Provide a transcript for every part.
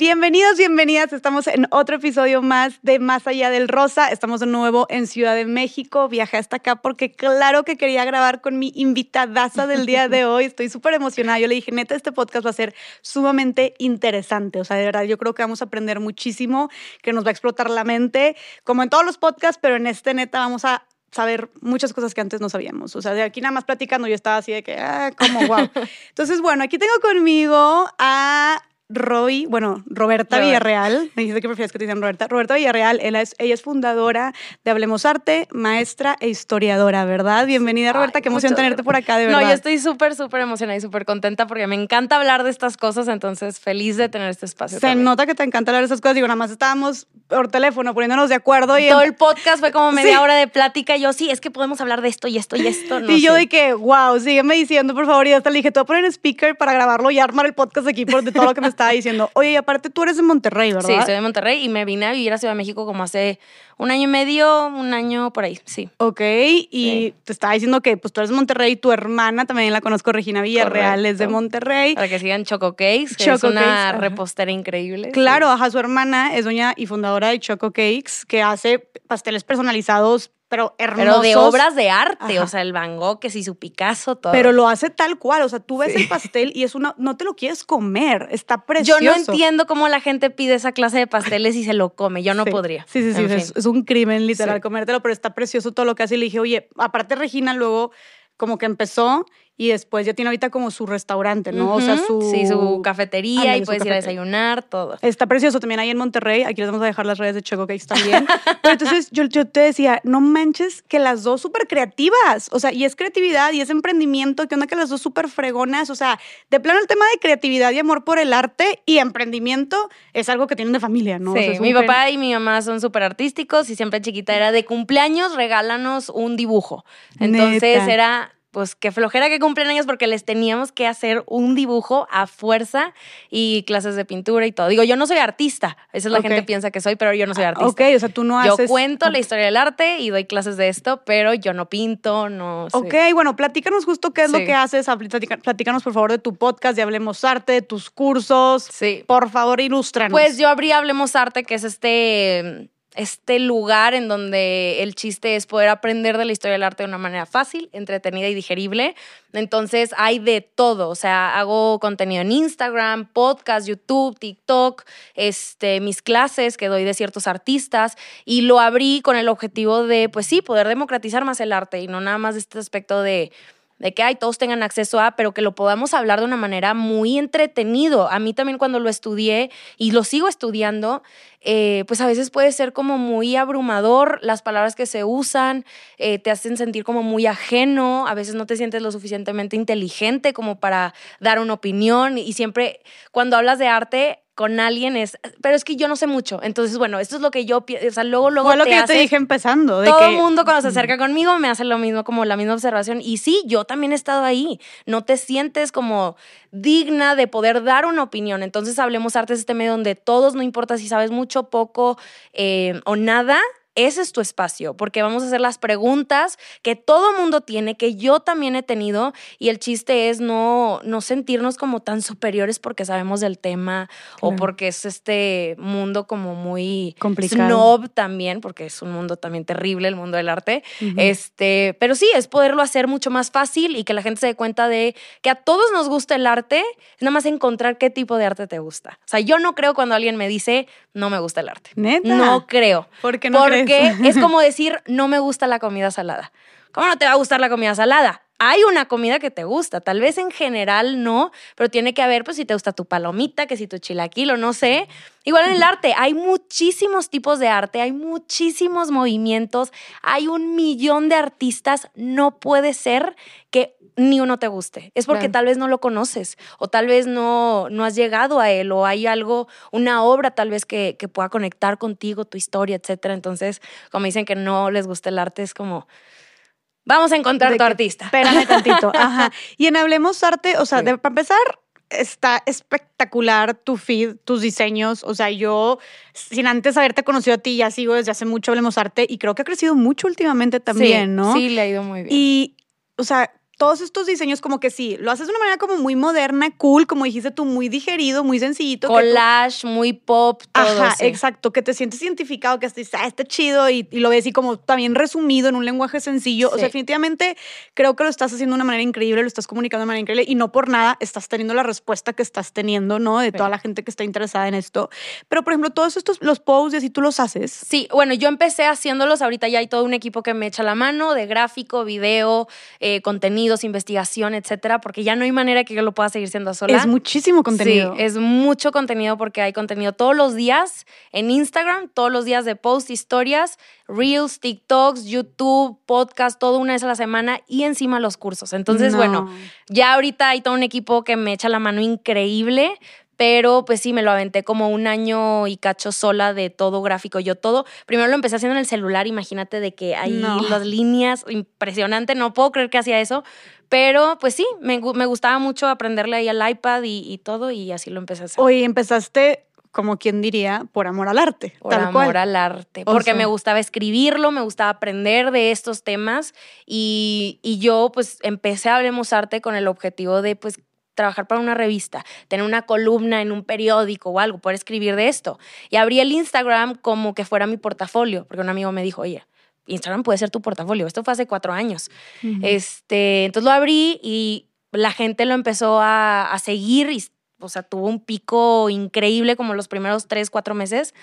Bienvenidos, bienvenidas. Estamos en otro episodio más de Más Allá del Rosa. Estamos de nuevo en Ciudad de México. Viajé hasta acá porque claro que quería grabar con mi invitadaza del día de hoy. Estoy súper emocionada. Yo le dije, neta, este podcast va a ser sumamente interesante. O sea, de verdad, yo creo que vamos a aprender muchísimo, que nos va a explotar la mente, como en todos los podcasts, pero en este neta vamos a saber muchas cosas que antes no sabíamos. O sea, de aquí nada más platicando yo estaba así de que, ah, como wow. Entonces, bueno, aquí tengo conmigo a Roy, bueno, Roberta Villarreal, me dice que prefieres que te digan Roberta. Roberta Villarreal, ella es, ella es fundadora de Hablemos Arte, maestra e historiadora, ¿verdad? Bienvenida, Roberta, qué emoción tenerte por acá, de verdad. No, yo estoy súper, súper emocionada y súper contenta porque me encanta hablar de estas cosas, entonces feliz de tener este espacio. Se nota que te encanta hablar de estas cosas, digo, nada más estábamos por teléfono poniéndonos de acuerdo y... Todo el podcast fue como media hora de plática y yo, sí, es que podemos hablar de esto y esto y esto. y yo de que, wow, sígueme diciendo, por favor, y hasta le dije, te voy a poner speaker para grabarlo y armar el podcast aquí por de todo lo que me estaba diciendo. Oye, aparte tú eres de Monterrey, ¿verdad? Sí, soy de Monterrey y me vine a vivir a Ciudad de México como hace un año y medio, un año por ahí, sí. Ok, y te estaba diciendo que pues tú eres de Monterrey, tu hermana también la conozco, Regina Villarreal, es de Monterrey. Para que sigan Choco Cakes, que es una repostera increíble. Claro, ajá, su hermana es doña y fundadora de Choco Cakes, que hace pasteles personalizados pero hermosos. Pero de obras de arte, o sea, el Van Gogh, que sí, su Picasso, todo. Pero lo hace tal cual, o sea, tú ves el pastel y es una, no te lo quieres comer, está precioso. Yo no entiendo cómo la gente pide esa clase de pasteles y se lo come, yo no podría. Sí, sí, sí, es, un crimen literal comértelo, pero está precioso todo lo que hace y le dije, oye, aparte Regina luego como que empezó y después ya tiene ahorita como su restaurante, ¿no? O sea, su... Sí, su cafetería y puedes ir a desayunar, todo. Está precioso también ahí en Monterrey. Aquí les vamos a dejar las redes de Choco Cakes también. Pero entonces yo, yo te decía, no manches que las dos súper creativas. O sea, y es creatividad y es emprendimiento. ¿Qué onda que las dos súper fregonas? O sea, de plano el tema de creatividad y amor por el arte y emprendimiento es algo que tienen de familia, ¿no? Sí, mi papá y mi mamá son súper artísticos y siempre chiquita era de cumpleaños, regálanos un dibujo. Entonces era pues qué flojera que cumplen años porque les teníamos que hacer un dibujo a fuerza y clases de pintura y todo. Digo, yo no soy artista, esa es la gente piensa que soy, pero yo no soy ah, artista. Ok, o sea, tú no haces... Yo cuento la historia del arte y doy clases de esto, pero yo no pinto, no. Ok, bueno, platícanos justo qué es lo que haces, platícanos por favor de tu podcast de Hablemos Arte, de tus cursos. Sí. Por favor, ilústranos. Pues yo abrí Hablemos Arte, que es este este lugar en donde el chiste es poder aprender de la historia del arte de una manera fácil, entretenida y digerible. Entonces hay de todo, o sea, hago contenido en Instagram, podcast, YouTube, TikTok, este, mis clases que doy de ciertos artistas y lo abrí con el objetivo de, pues sí, poder democratizar más el arte y no nada más este aspecto de de que hay todos tengan acceso a, pero que lo podamos hablar de una manera muy entretenido. A mí también cuando lo estudié y lo sigo estudiando, eh, pues a veces puede ser como muy abrumador las palabras que se usan, eh, te hacen sentir como muy ajeno, a veces no te sientes lo suficientemente inteligente como para dar una opinión y siempre cuando hablas de arte con alguien es, pero es que yo no sé mucho. Entonces, bueno, esto es lo que yo, o sea, luego, luego. Fue lo que yo te dije empezando. todo el mundo cuando se acerca conmigo me hace lo mismo, como la misma observación. Y sí, yo también he estado ahí. No te sientes como digna de poder dar una opinión. Entonces, hablemos artes este medio donde todos, no importa si sabes mucho, poco eh, o nada, ese es tu espacio, porque vamos a hacer las preguntas que todo mundo tiene, que yo también he tenido, y el chiste es no, no sentirnos como tan superiores porque sabemos del tema o porque es este mundo como muy complicado. Snob también, porque es un mundo también terrible, el mundo del arte. este, pero sí, es poderlo hacer mucho más fácil y que la gente se dé cuenta de que a todos nos gusta el arte, es nada más encontrar qué tipo de arte te gusta. O sea, yo no creo cuando alguien me dice, no me gusta el arte. ¿Neta? No creo. ¿Por qué no porque es como decir, no me gusta la comida salada. ¿Cómo no te va a gustar la comida salada? Hay una comida que te gusta, tal vez en general no, pero tiene que haber, pues si te gusta tu palomita, que si tu chilaquil o no sé. Igual en el arte, hay muchísimos tipos de arte, hay muchísimos movimientos, hay un millón de artistas. No puede ser que ni uno te guste. Es porque tal vez no lo conoces o tal vez no, no has llegado a él o hay algo, una obra tal vez que, que pueda conectar contigo, tu historia, etc. Entonces, como dicen que no les gusta el arte, es como... Vamos a encontrar tu artista. Espérame tantito. Ajá. Y en Hablemos Arte, o sea, para empezar, está espectacular tu feed, tus diseños. O sea, yo, sin antes haberte conocido a ti, ya sigo desde hace mucho Hablemos Arte y creo que ha crecido mucho últimamente también, ¿no? Sí, le ha ido muy bien. Y, o sea, todos estos diseños como que sí, lo haces de una manera como muy moderna, cool, como dijiste tú, muy digerido, muy sencillito. que tú- Collage, muy pop, todo. Ajá, sí. exacto, que te sientes identificado, que dices, ah, está chido y, y lo ves y como también resumido en un lenguaje sencillo. O sea, definitivamente creo que lo estás haciendo de una manera increíble, lo estás comunicando de una manera increíble y no por nada estás teniendo la respuesta que estás teniendo, ¿no? De toda la gente que está interesada en esto. Pero, por ejemplo, todos estos, los posts y así tú los haces. Sí, bueno, yo empecé haciéndolos, ahorita ya hay todo un equipo que me echa la mano de gráfico, video, eh, contenidos, investigación, etcétera, porque ya no hay manera que yo lo pueda seguir siendo sola. Es muchísimo contenido. Sí, es mucho contenido porque hay contenido todos los días en Instagram, todos los días de post, historias, reels, TikToks, YouTube, podcast, todo una vez a la semana y encima los cursos. Entonces, No. bueno, ya ahorita hay todo un equipo que me echa la mano increíble. Pero pues sí, me lo aventé como un año y cacho sola de todo gráfico. Yo todo, primero lo empecé haciendo en el celular, imagínate de que hay No. las líneas, impresionante, no puedo creer que hacía eso. Pero pues sí, me, me gustaba mucho aprenderle ahí al iPad y, y todo y así lo empecé a hacer. Oye, empezaste, como quien diría, por amor al arte. Por tal amor cual. al arte, O porque sea- me gustaba escribirlo, me gustaba aprender de estos temas y, y yo pues empecé a Hablemos Arte con el objetivo de pues trabajar para una revista, tener una columna en un periódico o algo, poder escribir de esto. Y abrí el Instagram como que fuera mi portafolio, porque un amigo me dijo, oye, Instagram puede ser tu portafolio. Esto fue hace cuatro años. Este, entonces lo abrí y la gente lo empezó a, a seguir y, o sea, tuvo un pico increíble como los primeros tres, cuatro meses.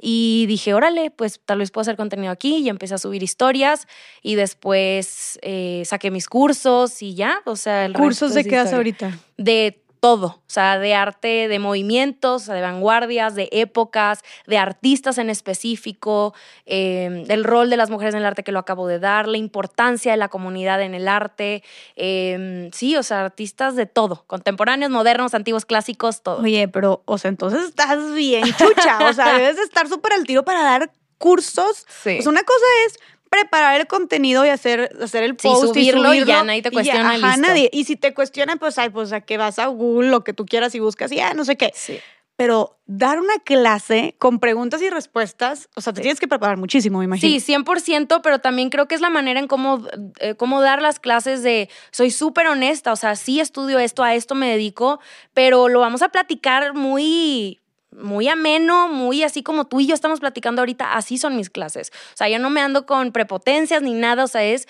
Y dije, órale, pues tal vez puedo hacer contenido aquí. Y empecé a subir historias y después eh, saqué mis cursos y ya, o sea, el ¿Cursos de qué historia. ahorita? De todo, o sea, de arte, de movimientos, de vanguardias, de épocas, de artistas en específico, eh, del rol de las mujeres en el arte que lo acabo de dar, la importancia de la comunidad en el arte, eh, sí, o sea, artistas de todo, contemporáneos, modernos, antiguos, clásicos, todo. Oye, pero, o sea, entonces estás bien chucha. O sea, debes de estar súper al tiro para dar cursos. Sí. Sea, una cosa es preparar el contenido y hacer, hacer el Sí, post subirlo y y subirlo. ya nadie te cuestiona, ajá, listo. nadie. Y si te cuestionan, pues, ay, pues a que vas a Google, lo que tú quieras y buscas y ya, no sé qué. Sí. Pero dar una clase con preguntas y respuestas, o sea, te tienes que preparar muchísimo, me imagino. Sí, 100%, pero también creo que es la manera en cómo, eh, cómo dar las clases de, soy súper honesta, o sea, sí estudio esto, a esto me dedico, pero lo vamos a platicar muy muy ameno, muy así como tú y yo estamos platicando ahorita, así son mis clases. O sea, yo no me ando con prepotencias ni nada, o sea, es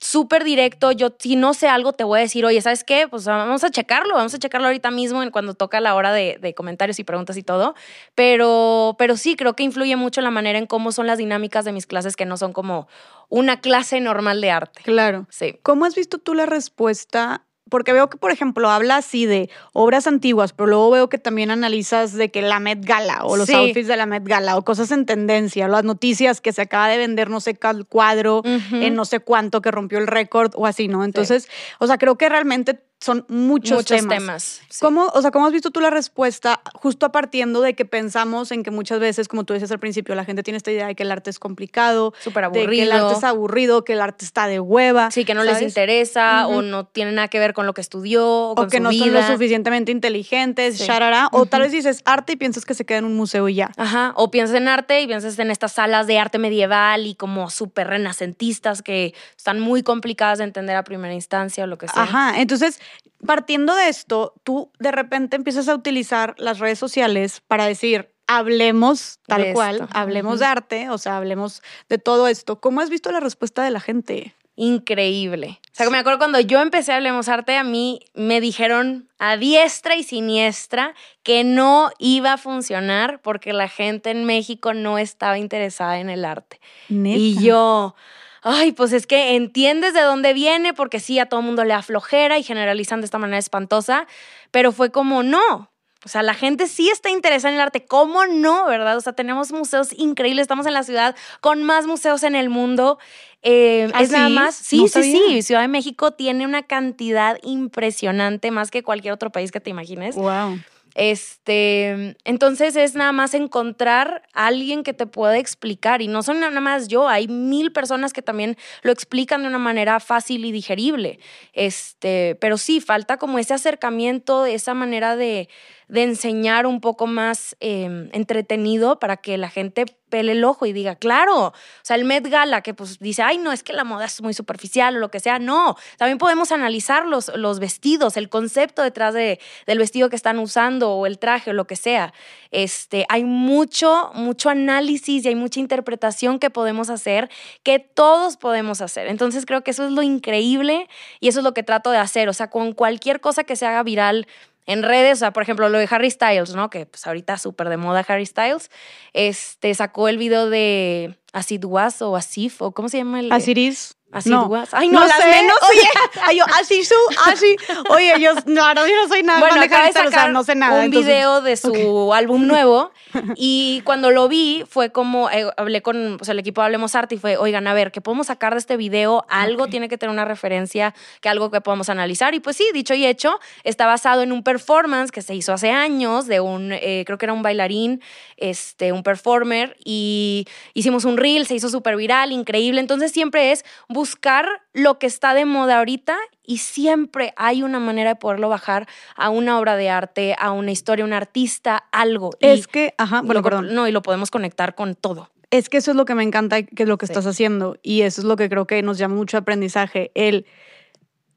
súper directo. Yo, si no sé algo, te voy a decir, oye, ¿sabes qué? Pues vamos a checarlo, vamos a checarlo ahorita mismo en cuando toca la hora de, de comentarios y preguntas y todo. Pero, pero sí, creo que influye mucho la manera en cómo son las dinámicas de mis clases, que no son como una clase normal de arte. Claro. Sí. ¿Cómo has visto tú la respuesta? Porque veo que, por ejemplo, habla así de obras antiguas, pero luego veo que también analizas de que la Met Gala o los Sí. outfits de la Met Gala o cosas en tendencia, las noticias que se acaba de vender no sé cuál cuadro en no sé cuánto que rompió el récord o así, ¿no? Entonces, o sea, creo que realmente son muchos, Muchos temas. temas. sí. ¿Cómo, o sea, ¿Cómo has visto tú la respuesta justo a partiendo de que pensamos en que muchas veces, como tú decías al principio, la gente tiene esta idea de que el arte es complicado, Súper de que el aburrido. arte es aburrido, que el arte está de hueva. Sí, que no les interesa o no tiene nada que ver con lo que estudió o, o con que su no son lo suficientemente inteligentes, Sí. sharara, o tal vez dices arte y piensas que se queda en un museo y ya. Ajá, o piensas en arte y piensas en estas salas de arte medieval y como súper renacentistas que están muy complicadas de entender a primera instancia o lo que sea. Ajá, entonces, partiendo de esto, tú de repente empiezas a utilizar las redes sociales para decir, hablemos tal De cual, hablemos de arte, o sea, hablemos de todo esto. ¿Cómo has visto la respuesta de la gente? Increíble. O sea, que me acuerdo cuando yo empecé a Hablemos Arte, a mí me dijeron a diestra y siniestra que no iba a funcionar porque la gente en México no estaba interesada en el arte. Y yo, ay, pues es que entiendes de dónde viene, porque sí, a todo mundo le aflojera y generalizan de esta manera espantosa, pero fue como, no. O sea, la gente sí está interesada en el arte. ¿Cómo no, verdad? O sea, tenemos museos increíbles. Estamos en la ciudad con más museos en el mundo. Eh, ¿Ah, es nada más. Sí, No sí, sí. Ciudad de México tiene una cantidad impresionante, más que cualquier otro país que te imagines. Wow. Este, entonces es nada más encontrar a alguien que te pueda explicar y no son nada más yo, hay mil personas que también lo explican de una manera fácil y digerible. Este, pero sí falta como ese acercamiento, esa manera de de enseñar un poco más em, entretenido para que la gente pele el ojo y diga, claro, o sea, el Met Gala que pues dice, ay, no, es que la moda es muy superficial o lo que sea, no, también podemos analizar los, los vestidos, el concepto detrás de, del vestido que están usando o el traje o lo que sea. Este, hay mucho, mucho análisis y hay mucha interpretación que podemos hacer, que todos podemos hacer. Entonces creo que eso es lo increíble y eso es lo que trato de hacer, o sea, con cualquier cosa que se haga viral, en redes, o sea, por ejemplo, lo de Harry Styles, ¿no? Que pues ahorita súper de moda Harry Styles, este, sacó el video de Acid Was o Asif, o ¿cómo se llama el? Asiris. Así No. Ay, no, No las sé, menos. Oye, ay, yo, así su, así. Oye, yo, no, no, yo no soy nada Bueno, de acaba de Styles, o sea, sacar no sé nada. un entonces- video de su álbum nuevo y cuando lo vi fue como, eh, hablé con o sea, el equipo de Hablemos Arte y fue, oigan, a ver, ¿qué podemos sacar de este video? Algo Ok. tiene que tener una referencia, que algo que podamos analizar. Y pues sí, dicho y hecho, está basado en un performance que se hizo hace años de un, eh, creo que era un bailarín, este, un performer y hicimos un reel, se hizo súper viral, increíble. Entonces siempre es buscar lo que está de moda ahorita y siempre hay una manera de poderlo bajar a una obra de arte, a una historia, un artista, algo. Y Es que, ajá, bueno, perdón. No, y lo podemos conectar con todo. Es que eso es lo que me encanta, que es lo que Sí. estás haciendo. Y eso es lo que creo que nos llama mucho aprendizaje. El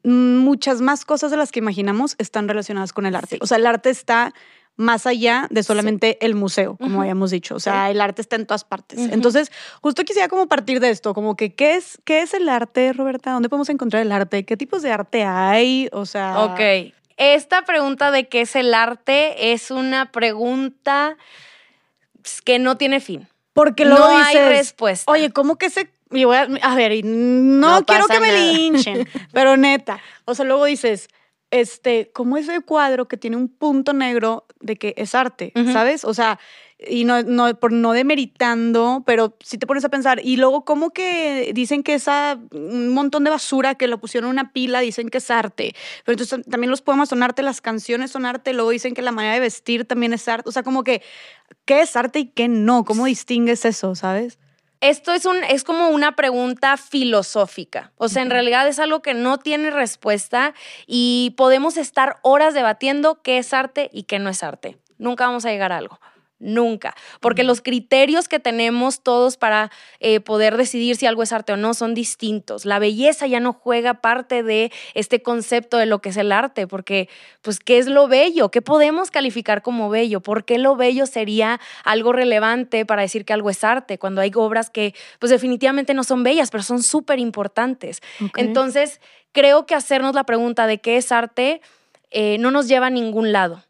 muchas más cosas de las que imaginamos están relacionadas con el arte. Sí. O sea, el arte está más allá de solamente el museo, como habíamos dicho. O sea, el arte está en todas partes. Entonces, justo quisiera como partir de esto, como que, ¿qué es, ¿qué es el arte, Roberta? ¿Dónde podemos encontrar el arte? ¿Qué tipos de arte hay? O sea... Ok. Esta pregunta de qué es el arte es una pregunta que no tiene fin. Porque luego no hay respuesta. Oye, ¿cómo que se.? y voy a, a ver, no, No quiero que me linchen, pero neta. O sea, luego dices, este, ¿cómo ese cuadro que tiene un punto negro de que es arte? ¿Sabes? O sea, y no, no, por no demeritando, pero si te pones a pensar, y luego, ¿cómo que dicen que esa, un montón de basura que lo pusieron en una pila, dicen que es arte? Pero entonces también los poemas son arte, las canciones son arte, luego dicen que la manera de vestir también es arte. O sea, como que, ¿qué es arte y qué no? ¿Cómo distingues eso, sabes? Esto es, un, es como una pregunta filosófica. O sea, en realidad es algo que no tiene respuesta y podemos estar horas debatiendo qué es arte y qué no es arte. Nunca vamos a llegar a algo. Nunca. Porque los criterios que tenemos todos para eh, poder decidir si algo es arte o no son distintos. La belleza ya no juega parte de este concepto de lo que es el arte, porque, pues, ¿qué es lo bello? ¿Qué podemos calificar como bello? ¿Por qué lo bello sería algo relevante para decir que algo es arte? Cuando hay obras que, pues, definitivamente no son bellas, pero son súper importantes. Entonces, creo que hacernos la pregunta de qué es arte eh, no nos lleva a ningún lado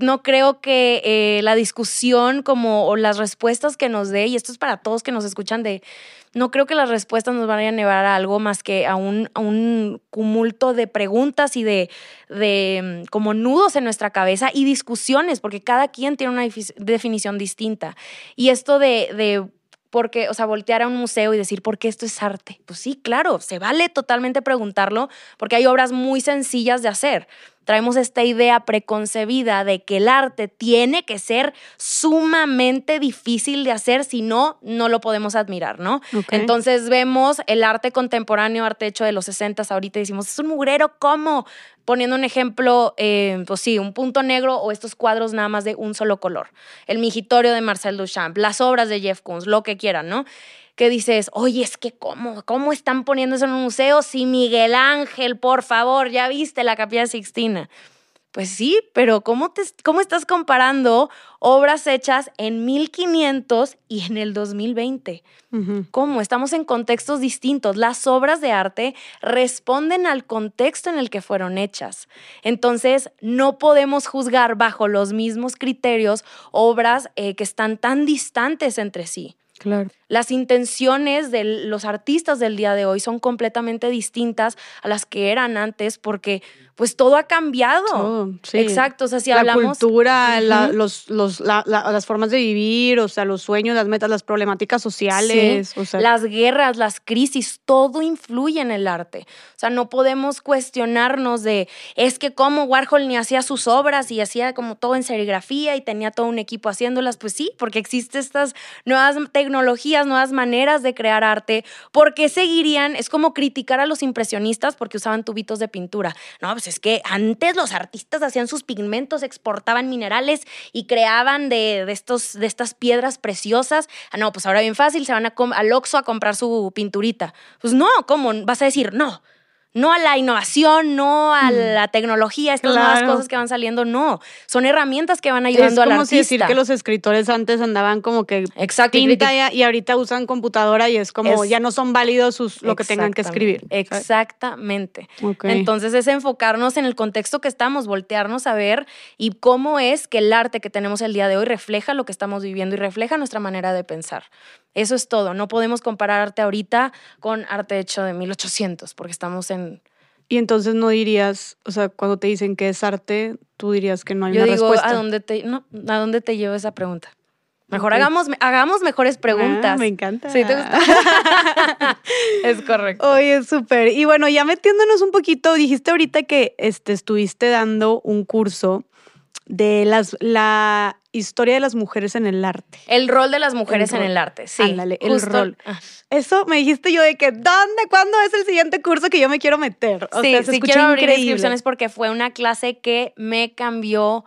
No creo que eh, la discusión como o las respuestas que nos dé, y esto es para todos que nos escuchan de, no creo que las respuestas nos vayan a llevar a algo más que a un, a un cumulto de preguntas y de, de mm, como nudos en nuestra cabeza y discusiones, porque cada quien tiene una defi- definición distinta. Y esto de... de porque, o sea, voltear a un museo y decir, ¿por qué esto es arte? Pues sí, claro, se vale totalmente preguntarlo, porque hay obras muy sencillas de hacer traemos esta idea preconcebida de que el arte tiene que ser sumamente difícil de hacer, si no, no lo podemos admirar, ¿no? Entonces vemos el arte contemporáneo, arte hecho de los 60 ahorita y decimos, es un mugrero, ¿cómo? Poniendo un ejemplo, eh, pues sí, un punto negro o estos cuadros nada más de un solo color. El migitorio de Marcel Duchamp, las obras de Jeff Koons, lo que quieran, ¿no? Que dices, oye, es que cómo, cómo están poniendo eso en un museo si Miguel Ángel, por favor, ya viste la Capilla Sixtina. Pues sí, pero ¿cómo, te, ¿cómo estás comparando obras hechas en 1500 y en el 2020? Ujú. ¿Cómo? Estamos en contextos distintos. Las obras de arte responden al contexto en el que fueron hechas. Entonces, no podemos juzgar bajo los mismos criterios obras eh, que están tan distantes entre sí. Claro. Las intenciones de los artistas del día de hoy son completamente distintas a las que eran antes porque pues todo ha cambiado. Sí. Exacto, o sea, si la hablamos cultura, la- los, los, la- la- las formas de vivir, o sea, los sueños, las metas, las problemáticas sociales. O sea, las guerras, las crisis, todo influye en el arte. O sea, no podemos cuestionarnos de, es que como Warhol ni hacía sus obras y hacía como todo en serigrafía y tenía todo un equipo haciéndolas. Pues sí, porque existen estas nuevas tecnologías, nuevas maneras de crear arte. ¿Por qué seguirían? Es como criticar a los impresionistas porque usaban tubitos de pintura. No, pues es que antes los artistas hacían sus pigmentos, exportaban minerales y creaban de, de estos, de estas piedras preciosas. Ah, no, pues ahora bien fácil, se van a al Oxxo a comprar su pinturita. Pues no, ¿cómo? Vas a decir, no, no a la innovación, no a mm. la tecnología, estas nuevas cosas que van saliendo, no. Son herramientas que van ayudando a la artista. Es como decir que los escritores antes andaban como que Exacto, tinta y, ahorita usan computadora y es como ya no son válidos sus, lo que tengan que escribir. Exactamente. Entonces es enfocarnos en el contexto que estamos, voltearnos a ver y cómo es que el arte que tenemos el día de hoy refleja lo que estamos viviendo y refleja nuestra manera de pensar. Eso es todo. No podemos comparar arte ahorita con arte hecho de 1800 porque estamos en... Y entonces no dirías, o sea, cuando te dicen que es arte, tú dirías que no hay Yo una digo, respuesta. ¿a dónde te, no, ¿a dónde te llevo esa pregunta? Mejor hagamos, hagamos mejores ah, preguntas. me encanta. Sí, ¿te gusta? es correcto. Oye, súper. Y bueno, ya metiéndonos un poquito, dijiste ahorita que este, estuviste dando un curso de las, la historia de las mujeres en el arte. El rol de las mujeres en el arte, sí. Ándale, el rol. Ah. Eso me dijiste yo de que, ¿dónde, cuándo es el siguiente curso que yo me quiero meter? O sí, sea, se sí quiero abrir inscripciones porque fue una clase que me cambió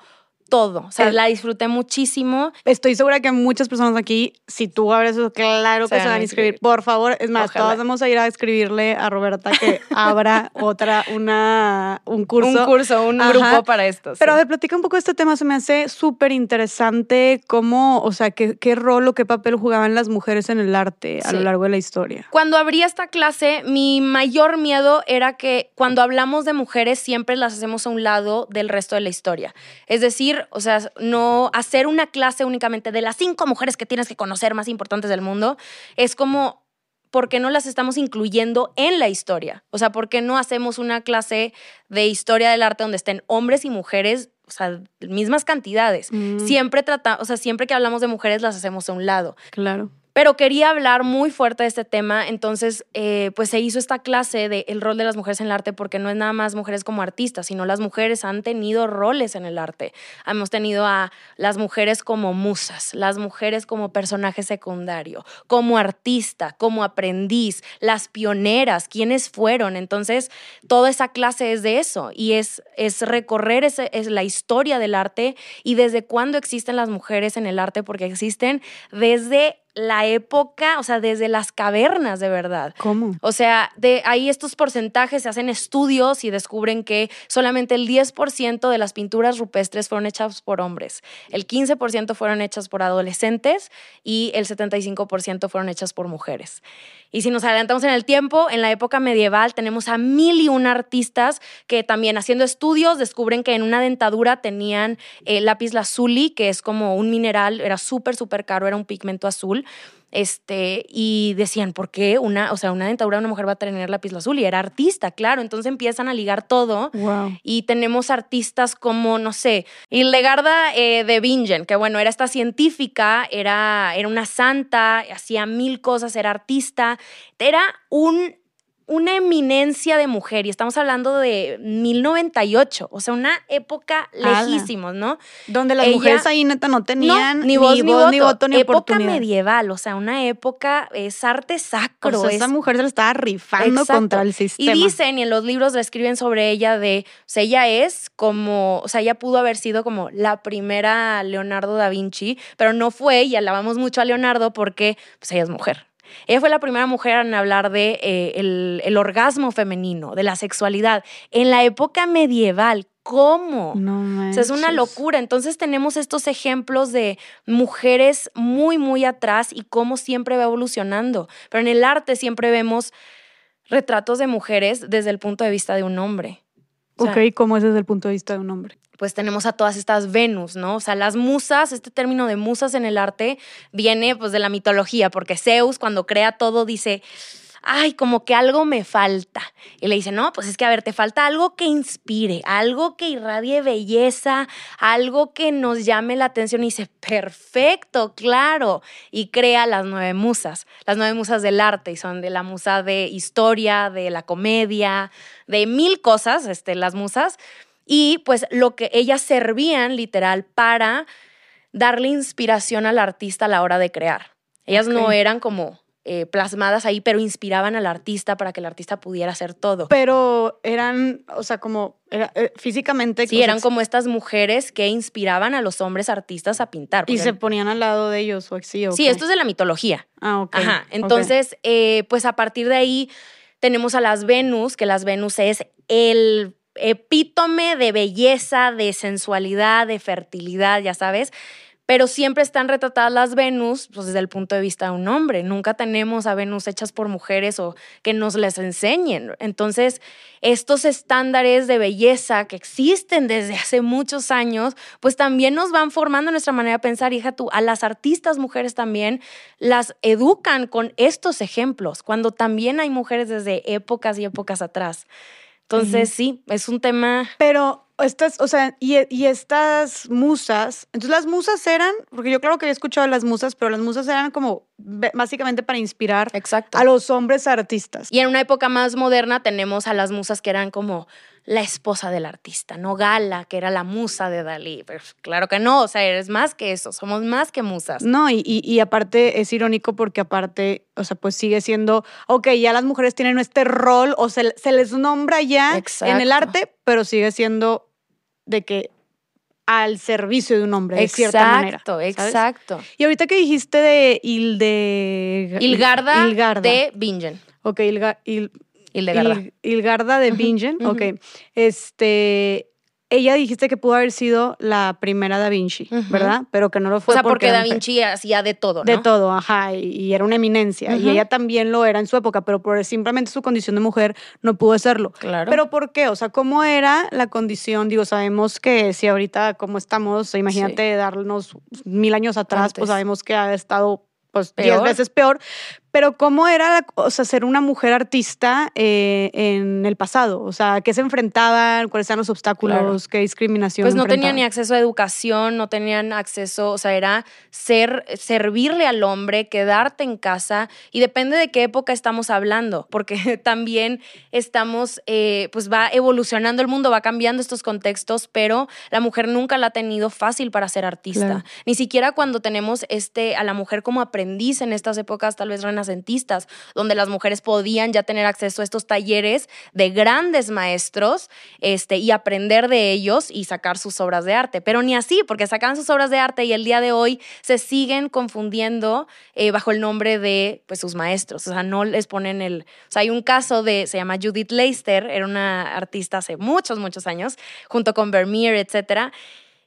todo. O sea, la disfruté muchísimo. Estoy segura que muchas personas aquí, si tú abres eso, claro que se, van a inscribir. Por favor, es más, todas vamos a ir a escribirle a Roberta que abra otra, una, un curso. Un curso, un grupo para esto. Pero a ver, platica un poco de este tema. Se me hace súper interesante cómo, o sea, qué, qué rol o qué papel jugaban las mujeres en el arte a lo largo de la historia. Cuando abrí esta clase, mi mayor miedo era que cuando hablamos de mujeres siempre las hacemos a un lado del resto de la historia. Es decir, o sea, no hacer una clase únicamente de las cinco mujeres que tienes que conocer más importantes del mundo, es como, ¿por qué no las estamos incluyendo en la historia? O sea, ¿por qué no hacemos una clase de historia del arte donde estén hombres y mujeres o sea, mismas cantidades. Mm. Siempre trata, o sea, siempre que hablamos de mujeres las hacemos a un lado. Claro. Pero quería hablar muy fuerte de este tema, entonces eh, pues se hizo esta clase de el rol de las mujeres en el arte porque no es nada más mujeres como artistas, sino las mujeres han tenido roles en el arte. Hemos tenido a las mujeres como musas, las mujeres como personaje secundario, como artista, como aprendiz, las pioneras, quiénes fueron. Entonces toda esa clase es de eso y es, es recorrer es la historia del arte y desde cuándo existen las mujeres en el arte porque existen desde la época, o sea, desde las cavernas de verdad. ¿Cómo? O sea, de ahí estos porcentajes se hacen estudios y descubren que solamente el 10% de las pinturas rupestres fueron hechas por hombres, el 15% fueron hechas por adolescentes y el 75% fueron hechas por mujeres. Y si nos adelantamos en el tiempo, en la época medieval tenemos a mil y un artistas que también haciendo estudios descubren que en una dentadura tenían eh, lápiz lazuli, que es como un mineral, era súper, súper caro, era un pigmento azul. Este, y decían, ¿por qué una, o sea, una dentadura de una mujer va a tener lápiz azul? Y era artista, claro. Entonces empiezan a ligar todo. Y tenemos artistas como, no sé, Hildegarda eh, de Bingen, que bueno, era esta científica, era, era una santa, hacía mil cosas, era artista. Era un una eminencia de mujer y estamos hablando de 1098, o sea, una época lejísimos, ¿no? Donde las mujeres ahí neta no tenían ni, voz, ni, voto, ni, voto, ni época medieval, o sea, una época es arte sacro. O sea, esa mujer se la estaba rifando contra el sistema. Y dicen, y en los libros le escriben sobre ella de, o sea, ella es como, o sea, ella pudo haber sido como la primera Leonardo da Vinci, pero no fue, y alabamos mucho a Leonardo porque pues ella es mujer. Ella fue la primera mujer en hablar de eh, el, orgasmo femenino, de la sexualidad. En la época medieval, ¿Cómo? No o sea, es una locura. Entonces tenemos estos ejemplos de mujeres muy, muy atrás y cómo siempre va evolucionando. Pero en el arte siempre vemos retratos de mujeres desde el punto de vista de un hombre. Ok, ¿cómo es desde el punto de vista de un hombre? pues tenemos a todas estas Venus, ¿no? O sea, las musas, este término de musas en el arte viene pues de la mitología, porque Zeus cuando crea todo dice, ay, como que algo me falta. Y le dice, no, pues es que a ver, te falta algo que inspire, algo que irradie belleza, algo que nos llame la atención. Y dice, perfecto, claro. Y crea las nueve musas, las nueve musas del arte, y son de la musa de historia, de la comedia, de mil cosas, este, las musas y pues lo que ellas servían literal para darle inspiración al artista a la hora de crear. Ellas no eran como eh, plasmadas ahí, pero inspiraban al artista para que el artista pudiera hacer todo. Pero eran, o sea, como era, eh, físicamente. Sí, eran como estas mujeres que inspiraban a los hombres artistas a pintar. Y se ponían al lado de ellos, o sí, Sí, esto es de la mitología. Ah, ok. Ajá. Entonces, eh, pues a partir de ahí tenemos a las Venus, que las Venus es el epítome de belleza, de sensualidad, de fertilidad, ya sabes pero siempre están retratadas las Venus pues, desde el punto de vista de un hombre. Nunca tenemos a Venus hechas por mujeres o que nos les enseñen. Entonces, estos estándares de belleza que existen desde hace muchos años, pues también nos van formando nuestra manera de pensar. Hija, tú, a las artistas mujeres también las educan con estos ejemplos, cuando también hay mujeres desde épocas y épocas atrás. Entonces, sí, es un tema. Pero estas, o sea, y, y, estas musas, entonces las musas eran, porque yo claro que había escuchado las musas, pero las musas eran como básicamente para inspirar a los hombres artistas. Y en una época más moderna tenemos a las musas que eran como la esposa del artista, no Gala, que era la musa de Dalí. Pues claro que no, o sea, eres más que eso, somos más que musas. No, y, y, aparte es irónico porque aparte, o sea, pues sigue siendo, ok, ya las mujeres tienen este rol o se, se les nombra ya en el arte, pero sigue siendo de que al servicio de un hombre, de cierta manera. Exacto, exacto. Y ahorita que dijiste de Hilde... Hilgarda, de Bingen. Ok, Hilga, Hilgarda. de Bingen, ok. Este, ella dijiste que pudo haber sido la primera Da Vinci, ¿verdad? Pero que no lo fue. O sea, porque, Da Vinci hacía de todo, ¿no? De todo, ajá, y, era una eminencia. Y ella también lo era en su época, pero por simplemente su condición de mujer no pudo serlo. Claro. Pero ¿por qué? O sea, ¿cómo era la condición? Digo, sabemos que si ahorita como estamos, imagínate darnos mil años atrás, pues sabemos que ha estado pues diez veces peor, pero ¿cómo era o sea, ser una mujer artista eh, en el pasado? O sea, ¿qué se enfrentaban? ¿Cuáles eran los obstáculos? ¿Qué discriminación? Pues no tenían ni acceso a educación, no tenían acceso, o sea, era ser, servirle al hombre, quedarte en casa y depende de qué época estamos hablando, porque también estamos, eh, pues va evolucionando el mundo, va cambiando estos contextos, pero la mujer nunca la ha tenido fácil para ser artista. Ni siquiera cuando tenemos este, a la mujer como aprendiz en estas épocas, tal vez donde las mujeres podían ya tener acceso a estos talleres de grandes maestros este, y aprender de ellos y sacar sus obras de arte. Pero ni así, porque sacaban sus obras de arte y el día de hoy se siguen confundiendo eh, bajo el nombre de pues, sus maestros. O sea, no les ponen el... O sea, hay un caso de, se llama Judith Leister, era una artista hace muchos, muchos años, junto con Vermeer, etc.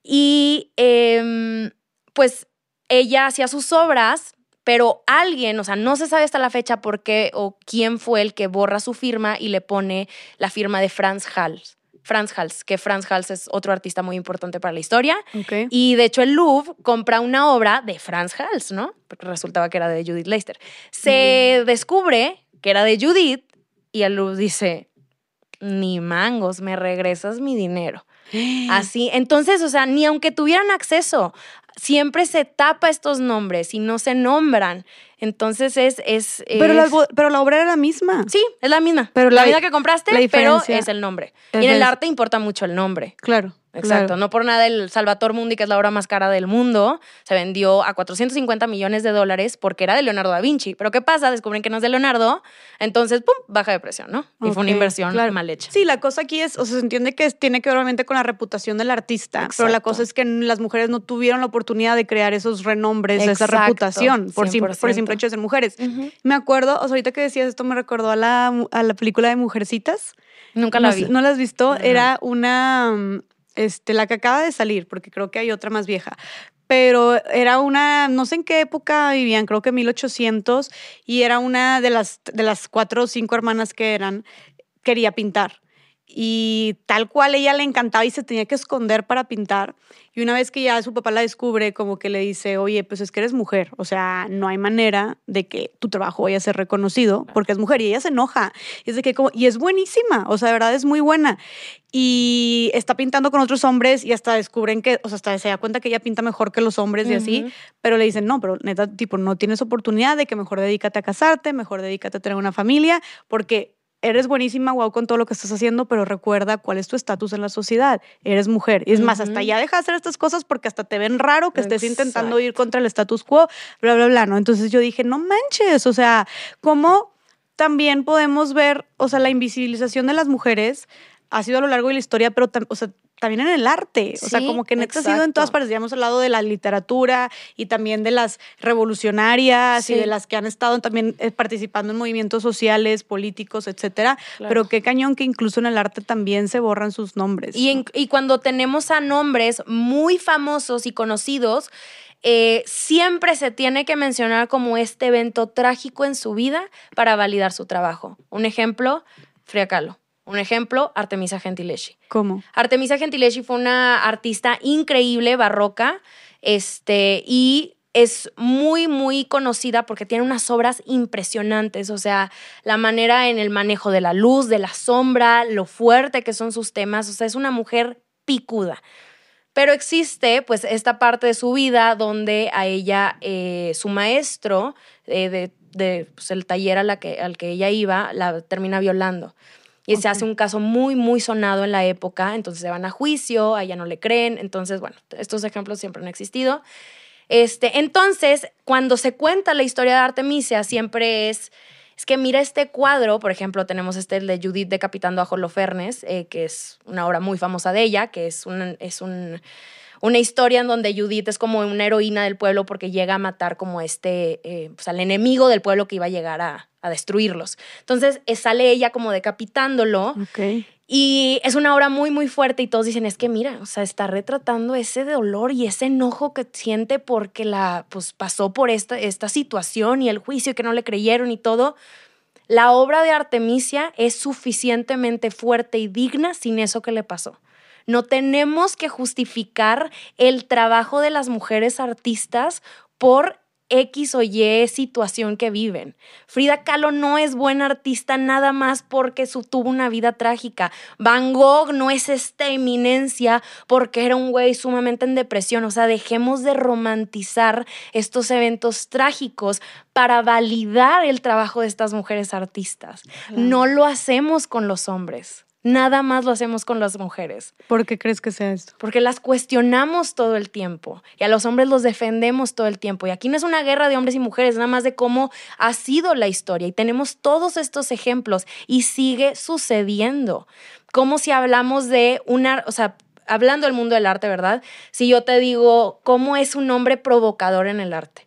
Y em, pues ella hacía sus obras pero alguien, o sea, no se sabe hasta la fecha por qué o quién fue el que borra su firma y le pone la firma de Franz Hals. Franz Hals, que Franz Hals es otro artista muy importante para la historia. Y de hecho el Louvre compra una obra de Franz Hals, ¿no? Porque resultaba que era de Judith Leister. Se descubre que era de Judith y el Louvre dice, ni mangos, me regresas mi dinero. Así, entonces, o sea, ni aunque tuvieran acceso siempre se tapa estos nombres y no se nombran. Entonces es... es, Pero, la, pero la obra era la misma. Sí, es la misma. Pero la, vida que compraste, pero es el nombre. y en el arte importa mucho el nombre. Claro. Exacto, no por nada el Salvator Mundi, que es la obra más cara del mundo, se vendió a 450 millones de dólares porque era de Leonardo da Vinci. Pero ¿qué pasa? Descubren que no es de Leonardo, entonces, ¡pum!, baja de precio, ¿no? Y fue una inversión mal hecha. Sí, la cosa aquí es, o sea, se entiende que tiene que ver obviamente con la reputación del artista, pero la cosa es que las mujeres no tuvieron la oportunidad de crear esos renombres, esa reputación, por, por el simple hecho de ser mujeres. Me acuerdo, o sea, ahorita que decías esto me recordó a la, a la película de Mujercitas. Nunca la vi. ¿No la has visto? Era una este, la que acaba de salir, porque creo que hay otra más vieja. Pero era una, no sé en qué época vivían, creo que 1800, y era una de las, de las cuatro o cinco hermanas que eran, quería pintar y tal cual ella le encantaba y se tenía que esconder para pintar. Y una vez que ya su papá la descubre, como que le dice, oye, pues es que eres mujer, o sea, no hay manera de que tu trabajo vaya a ser reconocido porque es mujer y ella se enoja. Y es, de que como, y es buenísima, o sea, de verdad es muy buena. Y está pintando con otros hombres y hasta descubren que, o sea, hasta se da cuenta que ella pinta mejor que los hombres y así, pero le dicen, no, pero neta, tipo, no tienes oportunidad de que mejor dedícate a casarte, mejor dedícate a tener una familia, porque eres buenísima, wow, con todo lo que estás haciendo, pero recuerda cuál es tu estatus en la sociedad. Eres mujer. Y es más, hasta ya deja de hacer estas cosas porque hasta te ven raro que estés intentando ir contra el status quo, bla, bla, bla, ¿no? Entonces yo dije, no manches, o sea, ¿cómo también podemos ver, o sea, la invisibilización de las mujeres ha sido a lo largo de la historia, pero o sea, también en el arte. o sea, como que neta ha sido en todas partes. Ya hemos hablado de la literatura y también de las revolucionarias y de las que han estado también eh, participando en movimientos sociales, políticos, etcétera. Pero qué cañón que incluso en el arte también se borran sus nombres. Y, y cuando tenemos a nombres muy famosos y conocidos, eh, siempre se tiene que mencionar como este evento trágico en su vida para validar su trabajo. Un ejemplo, Frida Kahlo. Un ejemplo, Artemisa Gentileschi. ¿Cómo? Artemisa Gentileschi fue una artista increíble, barroca, este, y es muy, muy conocida porque tiene unas obras impresionantes, o sea, la manera en el manejo de la luz, de la sombra, lo fuerte que son sus temas, o sea, es una mujer picuda. Pero existe pues esta parte de su vida donde a ella, eh, su maestro eh, de, pues, el taller a la que, al que ella iba, la termina violando. Y se hace un caso muy, muy sonado en la época, entonces se van a juicio, a ella no le creen, entonces, bueno, estos ejemplos siempre han existido. Este, entonces, cuando se cuenta la historia de Artemisia, siempre es, es que mira este cuadro, por ejemplo, tenemos este de Judith decapitando a Holofernes, eh, que es una obra muy famosa de ella, que es un, es un una historia en donde Judith es como una heroína del pueblo porque llega a matar como este, eh, pues al enemigo del pueblo que iba a llegar a, destruirlos. Entonces eh, sale ella como decapitándolo. Y es una obra muy, muy fuerte y todos dicen, es que mira, o sea, está retratando ese dolor y ese enojo que siente porque la, pues pasó por esta, esta situación y el juicio y que no le creyeron y todo. La obra de Artemisia es suficientemente fuerte y digna sin eso que le pasó. No tenemos que justificar el trabajo de las mujeres artistas por X o Y situación que viven. Frida Kahlo no es buena artista nada más porque su, tuvo una vida trágica. Van Gogh no es esta eminencia porque era un güey sumamente en depresión. O sea, dejemos de romantizar estos eventos trágicos para validar el trabajo de estas mujeres artistas. No lo hacemos con los hombres. Nada más lo hacemos con las mujeres. ¿Por qué crees que sea esto? Porque las cuestionamos todo el tiempo y a los hombres los defendemos todo el tiempo. Y aquí no es una guerra de hombres y mujeres, nada más de cómo ha sido la historia. Y tenemos todos estos ejemplos y sigue sucediendo. Como si hablamos de una, o sea, hablando del mundo del arte, ¿verdad? Si yo te digo, ¿cómo es un hombre provocador en el arte?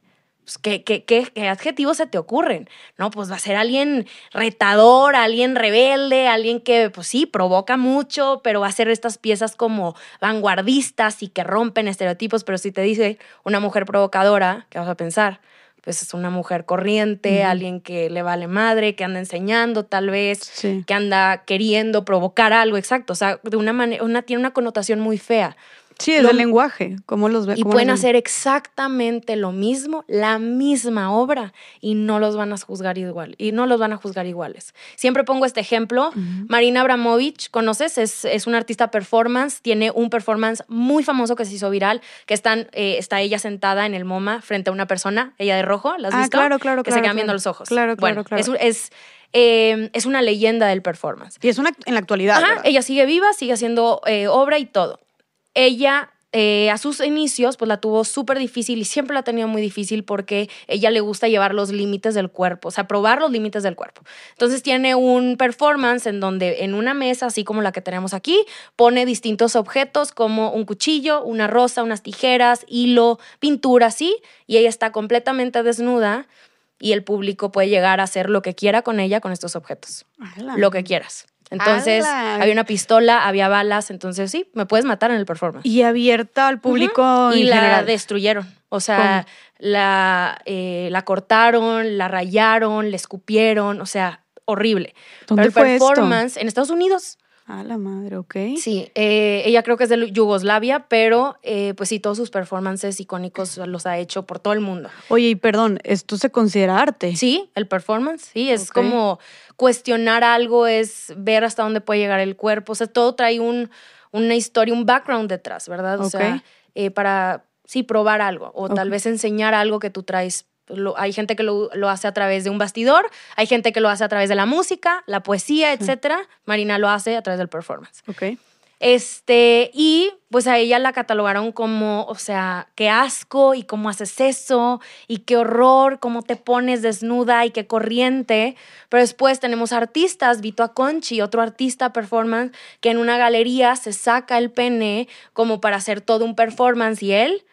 Pues, ¿qué, qué, adjetivos se te ocurren? No, pues va a ser alguien retador, alguien rebelde, alguien que, pues sí, provoca mucho, pero va a ser estas piezas como vanguardistas y que rompen estereotipos. Pero si te dice una mujer provocadora, ¿qué vas a pensar? Pues es una mujer corriente, alguien que le vale madre, que anda enseñando tal vez, que anda queriendo provocar algo, exacto. O sea, de una manera, una, tiene una connotación muy fea. Sí, es el lenguaje, cómo los ve. Y pueden hacer exactamente lo mismo, la misma obra, y no los van a juzgar igual, y no los van a juzgar iguales. Siempre pongo este ejemplo. Marina Abramovich, ¿conoces? Es, es, una artista performance, tiene un performance muy famoso que se hizo viral, que están, eh, está ella sentada en el MoMA frente a una persona, ella de rojo, ¿la has ah, claro, claro, Que se quedan viendo los ojos. Claro, claro, claro. Es, eh, es, una leyenda del performance. Y es una en la actualidad. Ajá, ella sigue viva, sigue haciendo eh, obra y todo ella eh, a sus inicios, pues la tuvo súper difícil y siempre la ha tenido muy difícil porque ella le gusta llevar los límites del cuerpo, o sea, probar los límites del cuerpo. Entonces tiene un performance en donde en una mesa, así como la que tenemos aquí, pone distintos objetos como un cuchillo, una rosa, unas tijeras, hilo, pintura, así, y ella está completamente desnuda y el público puede llegar a hacer lo que quiera con ella, con estos objetos. Lo que quieras. Entonces, había una pistola, había balas, entonces sí, me puedes matar en el performance. Y abierta al público. Y la destruyeron. O sea, la, eh, la cortaron, la rayaron, le escupieron, o sea, horrible. ¿Dónde el performance en Estados Unidos. Ah, la madre, ok. Sí, eh, ella creo que es de Yugoslavia, pero eh, pues sí, todos sus performances icónicos los ha hecho por todo el mundo. Oye, y perdón, ¿esto se considera arte? Sí, el performance, sí, es como cuestionar algo, es ver hasta dónde puede llegar el cuerpo, o sea, todo trae un, una historia, un background detrás, ¿verdad? O sea, eh, para, sí, probar algo o tal vez enseñar algo que tú traes Lo- hay gente que lo, lo hace a través de un bastidor, hay gente que lo hace a través de la música, la poesía, etcétera. Marina lo hace a través del performance. Ok. Este, y pues a ella la catalogaron como, o sea, qué asco y cómo haces eso y qué horror, cómo te pones desnuda y qué corriente. Pero después tenemos artistas, Vito Aconchi, otro artista performance, que en una galería se saca el pene como para hacer todo un performance y él.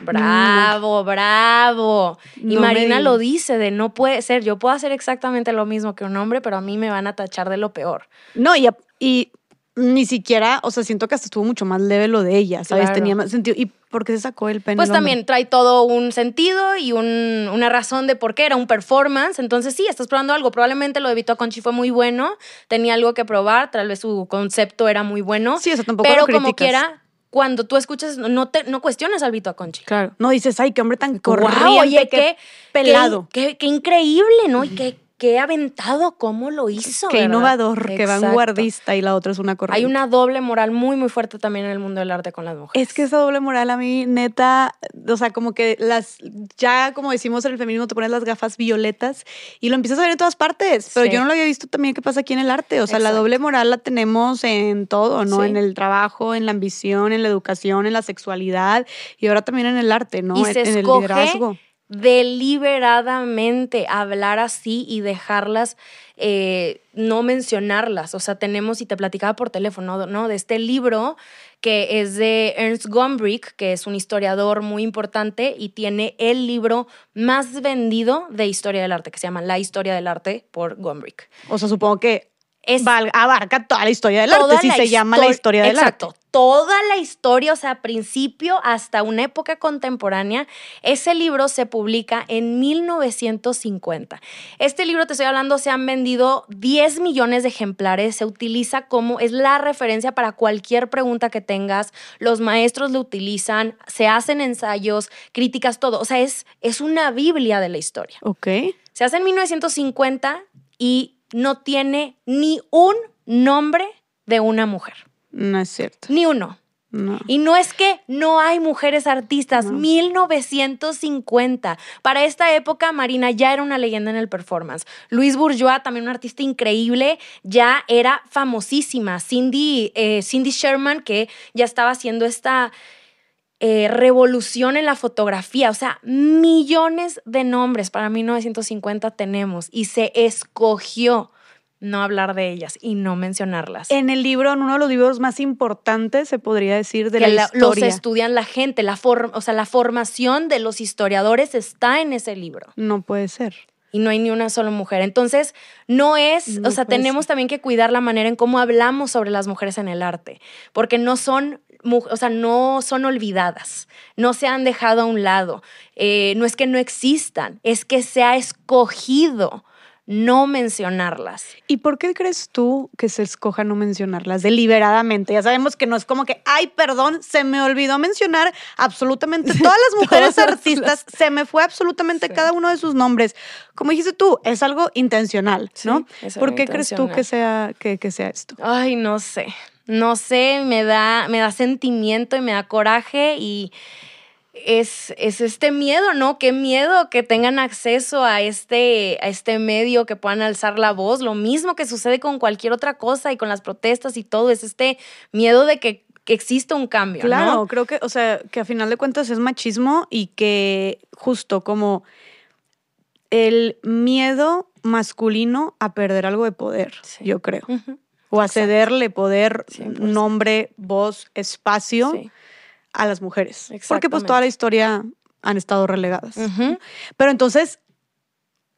Bravo, bravo. Y No Marina lo dice de no puede ser, yo puedo hacer exactamente lo mismo que un hombre, pero a mí me van a tachar de lo peor. No, y, y ni siquiera, o sea, siento que hasta estuvo mucho más leve lo de ella, ¿sabes? Claro. Tenía más sentido. ¿Y por qué se sacó el pene? Pues hombre? también trae todo un sentido y un- una razón de por qué era un performance. Entonces, sí, estás probando algo. Probablemente lo de Vito Conchi fue muy bueno, tenía algo que probar, tal vez su concepto era muy bueno. Sí, o sea, tampoco pero lo como quiera, cuando tú escuchas, no, te, no cuestionas al Vito Conchi. Claro. No dices, ay, qué hombre tan corriente, oye, qué, qué pelado. Qué, qué- qué increíble, ¿no? Y qué, qué aventado, cómo lo hizo. Qué ¿verdad? innovador, qué vanguardista y la otra es una corriente. Hay una doble moral muy, muy fuerte también en el mundo del arte con las mujeres. Es que esa doble moral a mí, neta, o sea, como que las, ya como decimos en el feminismo, te pones las gafas violetas y lo empiezas a ver en todas partes. Pero Sí. yo no lo había visto también que pasa aquí en el arte. O sea, la doble moral la tenemos en todo, ¿no? Sí. En el trabajo, en la ambición, en la educación, en la sexualidad y ahora también en el arte, ¿no? Y en, se en el liderazgo. deliberadamente hablar así y dejarlas, eh, no mencionarlas. O sea, tenemos, y te platicaba por teléfono, ¿no? De este libro que es de Ernst Gombrich, que es un historiador muy importante y tiene el libro más vendido de historia del arte, que se llama La historia del arte por Gombrich. O sea, supongo que Es val- abarca toda la historia del arte, si se llama la histori- historia del Exacto, arte. toda la historia, o sea, principio hasta una época contemporánea. Ese libro se publica en 1950. Este libro, te estoy hablando, se han vendido 10 millones de ejemplares. Se utiliza como, es la referencia para cualquier pregunta que tengas. Los maestros lo utilizan, se hacen ensayos, críticas, todo. O sea, es, es una Biblia de la historia. Ok. Se hace en 1950 y no tiene ni un nombre de una mujer. No es cierto. Ni uno. No. Y no es que no hay mujeres artistas, No. 1950. Para esta época, Marina ya era una leyenda en el performance. Luis Bourgeois, también un artista increíble, ya era famosísima. Cindy, eh, Cindy Sherman, que ya estaba haciendo esta eh, revolución en la fotografía. O sea, millones de nombres para 1950 tenemos y se escogió no hablar de ellas y no mencionarlas. En el libro, en uno de los libros más importantes, se podría decir, de que la, la- los historia. estudian la gente, la o sea, la formación de los historiadores está en ese libro No puede ser. y no hay ni una sola mujer. Entonces, no es, No o sea, tenemos también que cuidar la manera en cómo hablamos sobre las mujeres en el arte, porque no son, o sea, no son olvidadas, no se han dejado a un lado. Eh, no es que no existan, es que se ha escogido no mencionarlas. ¿Y por qué crees tú que se escoja no mencionarlas deliberadamente? Ya sabemos que no es como que, ay, perdón, se me olvidó mencionar absolutamente todas las mujeres Todas artistas, se me fue absolutamente Sí. cada uno de sus nombres. Como dijiste tú, es algo intencional, ¿no? Sí, ¿Por qué crees tú que sea, que, que sea esto? Ay, no sé. No sé, me da, me da sentimiento y me da coraje y es, es este miedo, ¿no? Qué miedo que tengan acceso a este, a este medio, que puedan alzar la voz. Lo mismo que sucede con cualquier otra cosa y con las protestas y todo, es este miedo de que, que exista un cambio, Claro, ¿no? creo que, o sea, que a final de cuentas es machismo y que justo como el miedo masculino a perder algo de poder, Sí. yo creo. O a cederle poder, 100%. nombre, voz, espacio sí. a las mujeres. Porque pues toda la historia han estado relegadas. Pero entonces,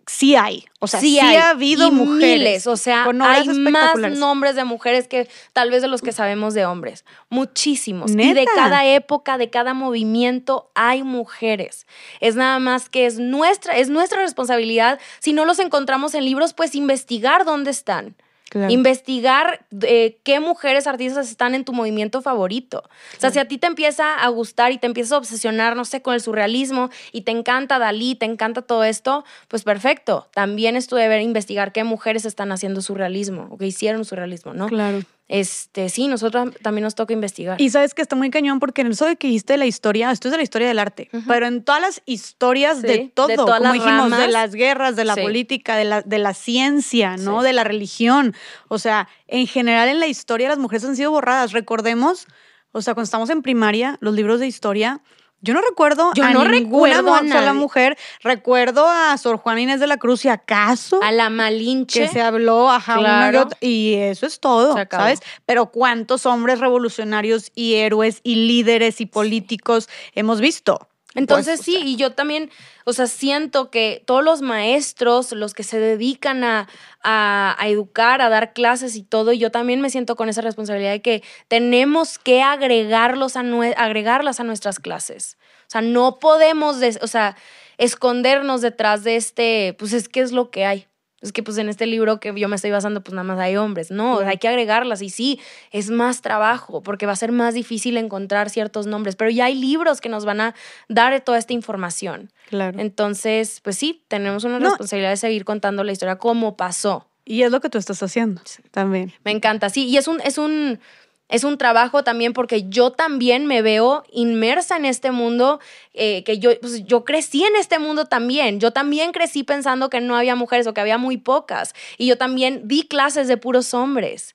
sí hay. O sea, sí, hay, ha habido y mujeres. miles, o sea, con hay más nombres de mujeres que tal vez de los que sabemos de hombres. Muchísimos. Y de cada época, de cada movimiento hay mujeres. Es nada más que es nuestra, es nuestra responsabilidad. Si no los encontramos en libros, pues investigar dónde están. Claro. Investigar eh, qué mujeres artistas están en tu movimiento favorito. O sea, si a ti te empieza a gustar y te empiezas a obsesionar, no sé, con el surrealismo y te encanta Dalí, te encanta todo esto, pues perfecto. También es tu deber investigar qué mujeres están haciendo surrealismo o que hicieron surrealismo, ¿no? Claro. Este, sí, nosotros también nos toca investigar. Y sabes que está muy cañón porque en eso de que dijiste de la historia, esto es de la historia del arte, pero en todas las historias Sí, de de todo, todas como las dijimos, de las guerras, de la Sí. política, de la, de la ciencia, ¿no? Sí. De la religión. O sea, en general en la historia las mujeres han sido borradas. Recordemos, o sea, cuando estamos en primaria, los libros de historia. Yo no recuerdo Yo a no ninguna recuerdo a mu- sola nadie. mujer. Recuerdo a Sor Juana Inés de la Cruz y acaso a la Malinche. que se habló, ajá, una y Claro. otra, y eso es todo, Se acabó. ¿sabes? Pero cuántos hombres revolucionarios y héroes y líderes y políticos hemos visto. Entonces Pues, sí, y yo también, o sea, siento que todos los maestros, los que se dedican a, a- a educar, a dar clases y todo, yo también me siento con esa responsabilidad de que tenemos que agregarlos a agregarlas a nuestras clases. O sea, no podemos, o sea, escondernos detrás de este, pues es que es lo que hay. Es que pues en este libro que yo me estoy basando, pues nada más hay hombres. No, hay que agregarlas y sí, es más trabajo porque va a ser más difícil encontrar ciertos nombres, pero ya hay libros que nos van a dar toda esta información. Claro. Entonces, pues sí, tenemos una No. responsabilidad de seguir contando la historia como pasó. Y es lo que tú estás haciendo también. Me encanta, sí, y es un, es un, es un trabajo también porque yo también me veo inmersa en este mundo, eh, que yo, pues, yo crecí en este mundo también, yo también crecí pensando que no había mujeres o que había muy pocas, y yo también di clases de puros hombres.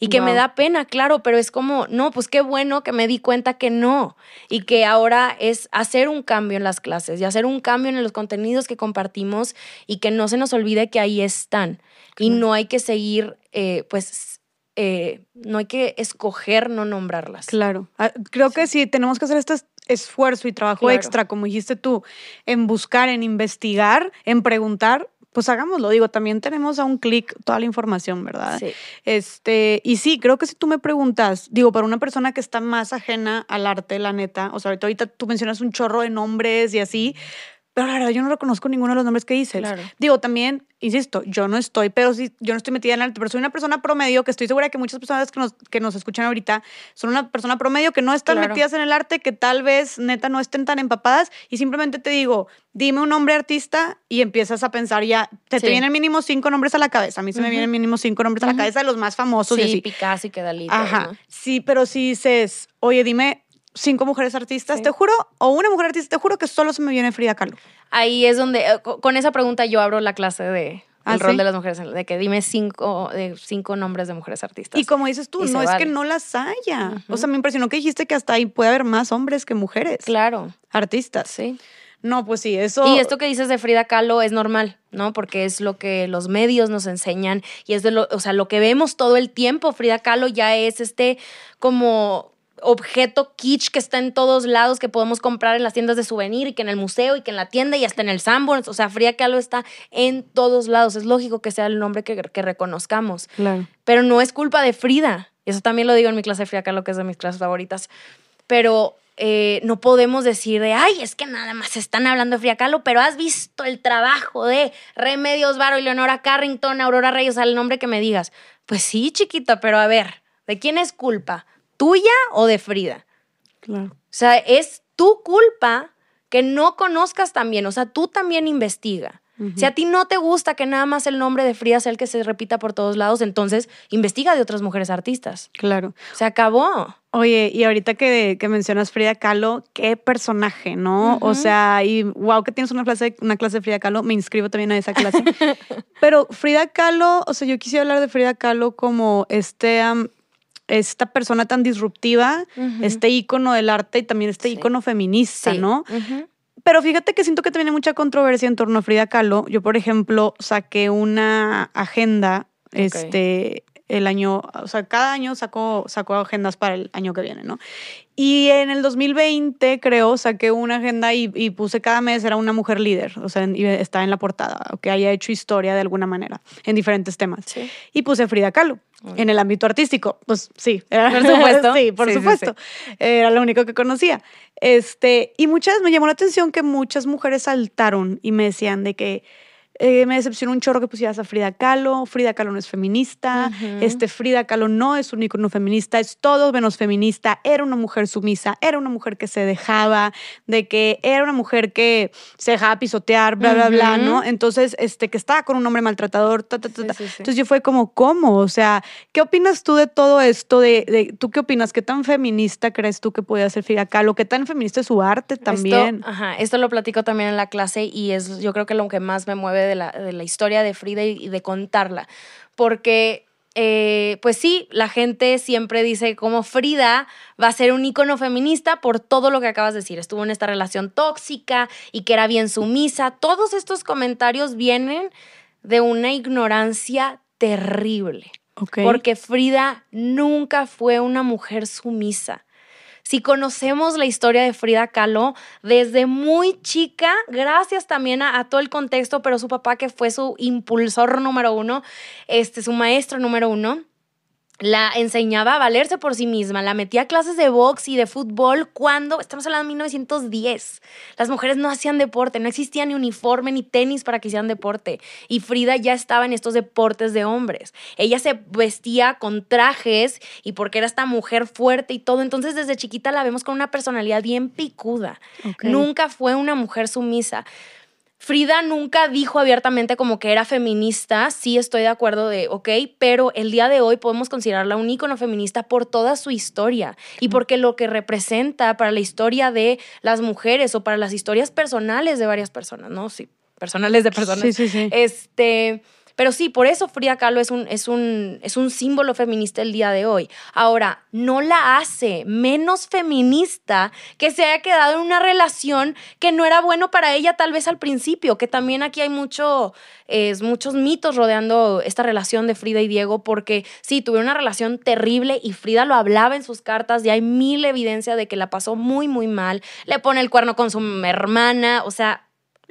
Y que me da pena, claro, pero es como, no, pues qué bueno que me di cuenta que no. Y que ahora es hacer un cambio en las clases y hacer un cambio en los contenidos que compartimos y que no se nos olvide que ahí están. Y no hay que seguir, eh, pues, eh, no hay que escoger no nombrarlas. Claro. Ah, Creo que sí, tenemos que hacer este es- esfuerzo y trabajo Claro. extra, como dijiste tú, en buscar, en investigar, en preguntar. Pues hagámoslo, digo, también tenemos a un clic toda la información, ¿verdad? Sí. Este, y sí, creo que si tú me preguntas, digo, para una persona que está más ajena al arte, la neta, o sea, ahorita, ahorita tú mencionas un chorro de nombres y así, pero la verdad yo no reconozco ninguno de los nombres que dices. Claro. Digo, también, insisto, yo no estoy, pero sí, yo no estoy metida en el arte, pero soy una persona promedio que estoy segura que muchas personas que nos, que nos escuchan ahorita son una persona promedio que no están Claro. metidas en el arte, que tal vez neta no estén tan empapadas y simplemente te digo, dime un nombre artista y empiezas a pensar ya, te, te vienen mínimo cinco nombres a la cabeza. A mí se me vienen mínimo cinco nombres a la cabeza de los más famosos y Sí, así. Picasso y que Dalí. Ajá. ¿no? Sí, pero si dices, oye, dime cinco mujeres artistas, Sí. te juro, o una mujer artista, te juro que solo se me viene Frida Kahlo. Ahí es donde, eh, co- con esa pregunta yo abro la clase de ¿Ah, el rol sí? de las mujeres, de que dime cinco, de cinco nombres de mujeres artistas. Y como dices tú, Y no es que no las haya. O sea, me impresionó que dijiste que hasta ahí puede haber más hombres que mujeres. Claro, Artistas. sí. No, pues sí, eso. Y esto que dices de Frida Kahlo es normal, ¿no? Porque es lo que los medios nos enseñan y es de lo, o sea, lo que vemos todo el tiempo. Frida Kahlo ya es este como objeto kitsch que está en todos lados que podemos comprar en las tiendas de souvenir y que en el museo y que en la tienda y hasta en el Sanborns. O sea, Frida Kahlo está en todos lados. Es lógico que sea el nombre que, que reconozcamos. Claro. Pero no es culpa de Frida. Eso también lo digo en mi clase de Frida Kahlo, que es de mis clases favoritas. Pero eh, no podemos decir de, ay, es que nada más están hablando de Frida Kahlo, pero has visto el trabajo de Remedios Varo y Leonora Carrington, Aurora Reyes, al nombre que me digas. Pues sí, chiquita, pero a ver, ¿de quién es culpa? ¿Tuya o de Frida? Claro. O sea, es tu culpa que no conozcas también. O sea, tú también investiga. Si a ti no te gusta que nada más el nombre de Frida sea el que se repita por todos lados, entonces investiga de otras mujeres artistas. Claro. Se acabó. Oye, y ahorita que, que mencionas Frida Kahlo, qué personaje, ¿no? O sea, y wow, que tienes una clase, una clase de Frida Kahlo, me inscribo también a esa clase. Pero Frida Kahlo, o sea, yo quisiera hablar de Frida Kahlo como este, esta persona tan disruptiva, este ícono del arte y también este Sí. ícono feminista, Sí. ¿no? Pero fíjate que siento que también hay mucha controversia en torno a Frida Kahlo. Yo, por ejemplo, saqué una agenda, este, el año, o sea, cada año saco, saco agendas para el año que viene, ¿no? Y en el 2020, creo, saqué una agenda y, y puse cada mes era una mujer líder, o sea, y está en la portada, o que haya hecho historia de alguna manera en diferentes temas. Sí. Y puse Frida Kahlo. En el ámbito artístico, pues sí. era- Por supuesto. sí, por Sí, sí, supuesto. Era lo único que conocía. Este, y muchas, me llamó la atención que muchas mujeres saltaron y me decían de que eh, me decepcionó un chorro que pusieras a Frida Kahlo. Frida Kahlo no es feminista. este, Frida Kahlo no es un icono feminista, es todo menos feminista. Era una mujer sumisa, era una mujer que se dejaba, de que era una mujer que se dejaba pisotear, bla, bla, bla, ¿no? Entonces, este, que estaba con un hombre maltratador, ta, ta, ta, Entonces yo fue como, ¿cómo? O sea, ¿qué opinas tú de todo esto? De, de, ¿Tú qué opinas? ¿Qué tan feminista crees tú que podía ser Frida Kahlo? ¿Qué tan feminista es su arte también? Esto, ajá, esto lo platico también en la clase y es yo creo que lo que más me mueve de la, de la historia de Frida y, de contarla. Porque eh, pues sí, la gente siempre dice como Frida va a ser un ícono feminista por todo lo que acabas de decir. Estuvo en esta relación tóxica y que era bien sumisa. Todos estos comentarios vienen de una ignorancia terrible. Porque Frida nunca fue una mujer sumisa si conocemos la historia de Frida Kahlo desde muy chica, gracias también a, todo el contexto, pero su papá que fue su impulsor número uno, este, su maestro número uno, la enseñaba a valerse por sí misma, la metía a clases de box y de fútbol cuando, estamos hablando de 1910, las mujeres no hacían deporte, no existía ni uniforme ni tenis para que hicieran deporte y Frida ya estaba en estos deportes de hombres. Ella se vestía con trajes y porque era esta mujer fuerte y todo, entonces desde chiquita la vemos con una personalidad bien picuda. Nunca fue una mujer sumisa. Frida nunca dijo abiertamente como que era feminista, sí estoy de acuerdo de, ok, pero el día de hoy podemos considerarla un ícono feminista por toda su historia y porque lo que representa para la historia de las mujeres o para las historias personales de varias personas, ¿no? Sí, personales de personas. Sí, sí, sí. Este, pero sí, por eso Frida Kahlo es un, es, un, es un símbolo feminista el día de hoy. Ahora, no la hace menos feminista que se haya quedado en una relación que no era bueno para ella tal vez al principio, que también aquí hay mucho, muchos mitos rodeando esta relación de Frida y Diego, porque sí, tuvieron una relación terrible y Frida lo hablaba en sus cartas y hay mil evidencia de que la pasó muy, muy mal. Le pone el cuerno con su hermana, o sea,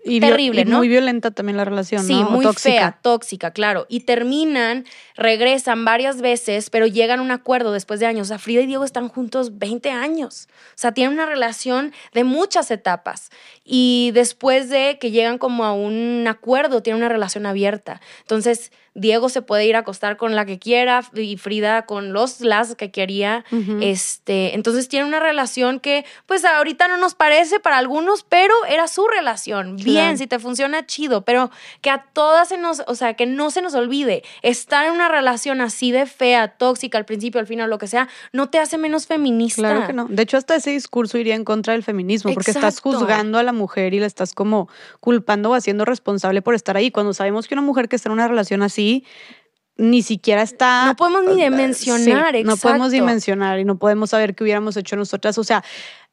y terrible, ¿no? Muy violenta también la relación, sí, muy fea, tóxica, claro. Y terminan, regresan varias veces, pero llegan a un acuerdo después de años. O sea, Frida y Diego están juntos 20 años. O sea, tienen una relación de muchas etapas. Y después de que llegan como a un acuerdo, tienen una relación abierta. Entonces, Diego se puede ir a acostar con la que quiera y Frida con los las que quería. este, entonces tiene una relación que pues ahorita no nos parece para algunos, pero era su relación. Bien, si te funciona chido, pero que a todas se nos, o sea, que no se nos olvide, estar en una relación así de fea, tóxica al principio, al final, lo que sea, no te hace menos feminista. Claro que no. De hecho, hasta ese discurso iría en contra del feminismo, porque estás juzgando a la mujer y la estás como culpando o haciendo responsable por estar ahí. Cuando sabemos que una mujer que está en una relación así ni siquiera está... No podemos ni dimensionar, No podemos dimensionar y no podemos saber qué hubiéramos hecho nosotras. O sea,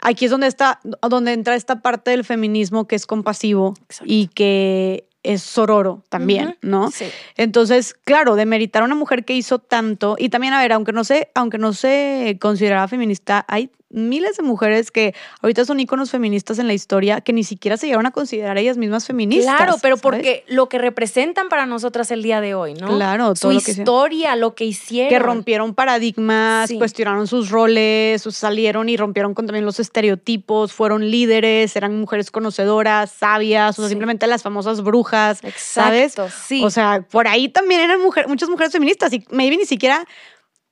aquí es donde, está, donde entra esta parte del feminismo que es compasivo y que es sororo también, ¿no? Sí. Entonces, claro, demeritar a una mujer que hizo tanto y también, a ver, aunque no se, aunque no se consideraba feminista, hay miles de mujeres que ahorita son íconos feministas en la historia que ni siquiera se llegaron a considerar ellas mismas feministas. Claro, pero porque lo que representan para nosotras el día de hoy, ¿no? Claro, todo Su historia, lo que hicieron. Que rompieron paradigmas, cuestionaron sus roles, salieron y rompieron con también los estereotipos, fueron líderes, eran mujeres conocedoras, sabias, o sea, simplemente las famosas brujas, Exacto, ¿sabes? Sí. O sea, por ahí también eran mujeres, muchas mujeres feministas y maybe ni siquiera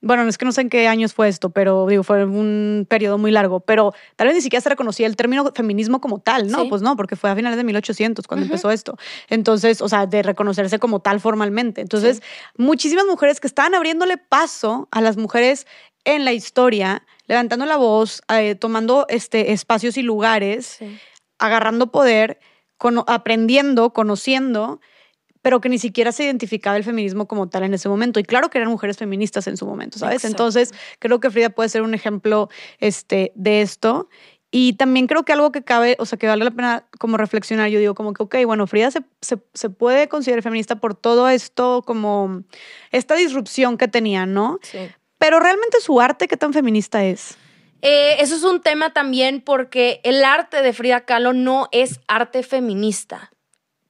bueno, es que no sé en qué años fue esto, pero digo, fue un periodo muy largo, pero tal vez ni siquiera se reconocía el término feminismo como tal, ¿no? Pues no, porque fue a finales de 1800 cuando empezó esto. Entonces, o sea, de reconocerse como tal formalmente. Entonces, muchísimas mujeres que estaban abriéndole paso a las mujeres en la historia, levantando la voz, eh, tomando este, espacios y lugares, agarrando poder, aprendiendo, conociendo pero que ni siquiera se identificaba el feminismo como tal en ese momento. Y claro que eran mujeres feministas en su momento, ¿sabes? Entonces, creo que Frida puede ser un ejemplo este, de esto. Y también creo que algo que cabe, o sea, que vale la pena como reflexionar, yo digo como que, ok, bueno, Frida se, se, puede considerar feminista por todo esto, como esta disrupción que tenía, ¿no? Sí. Pero realmente su arte, ¿qué tan feminista es? Eh, eso es un tema también porque el arte de Frida Kahlo no es arte feminista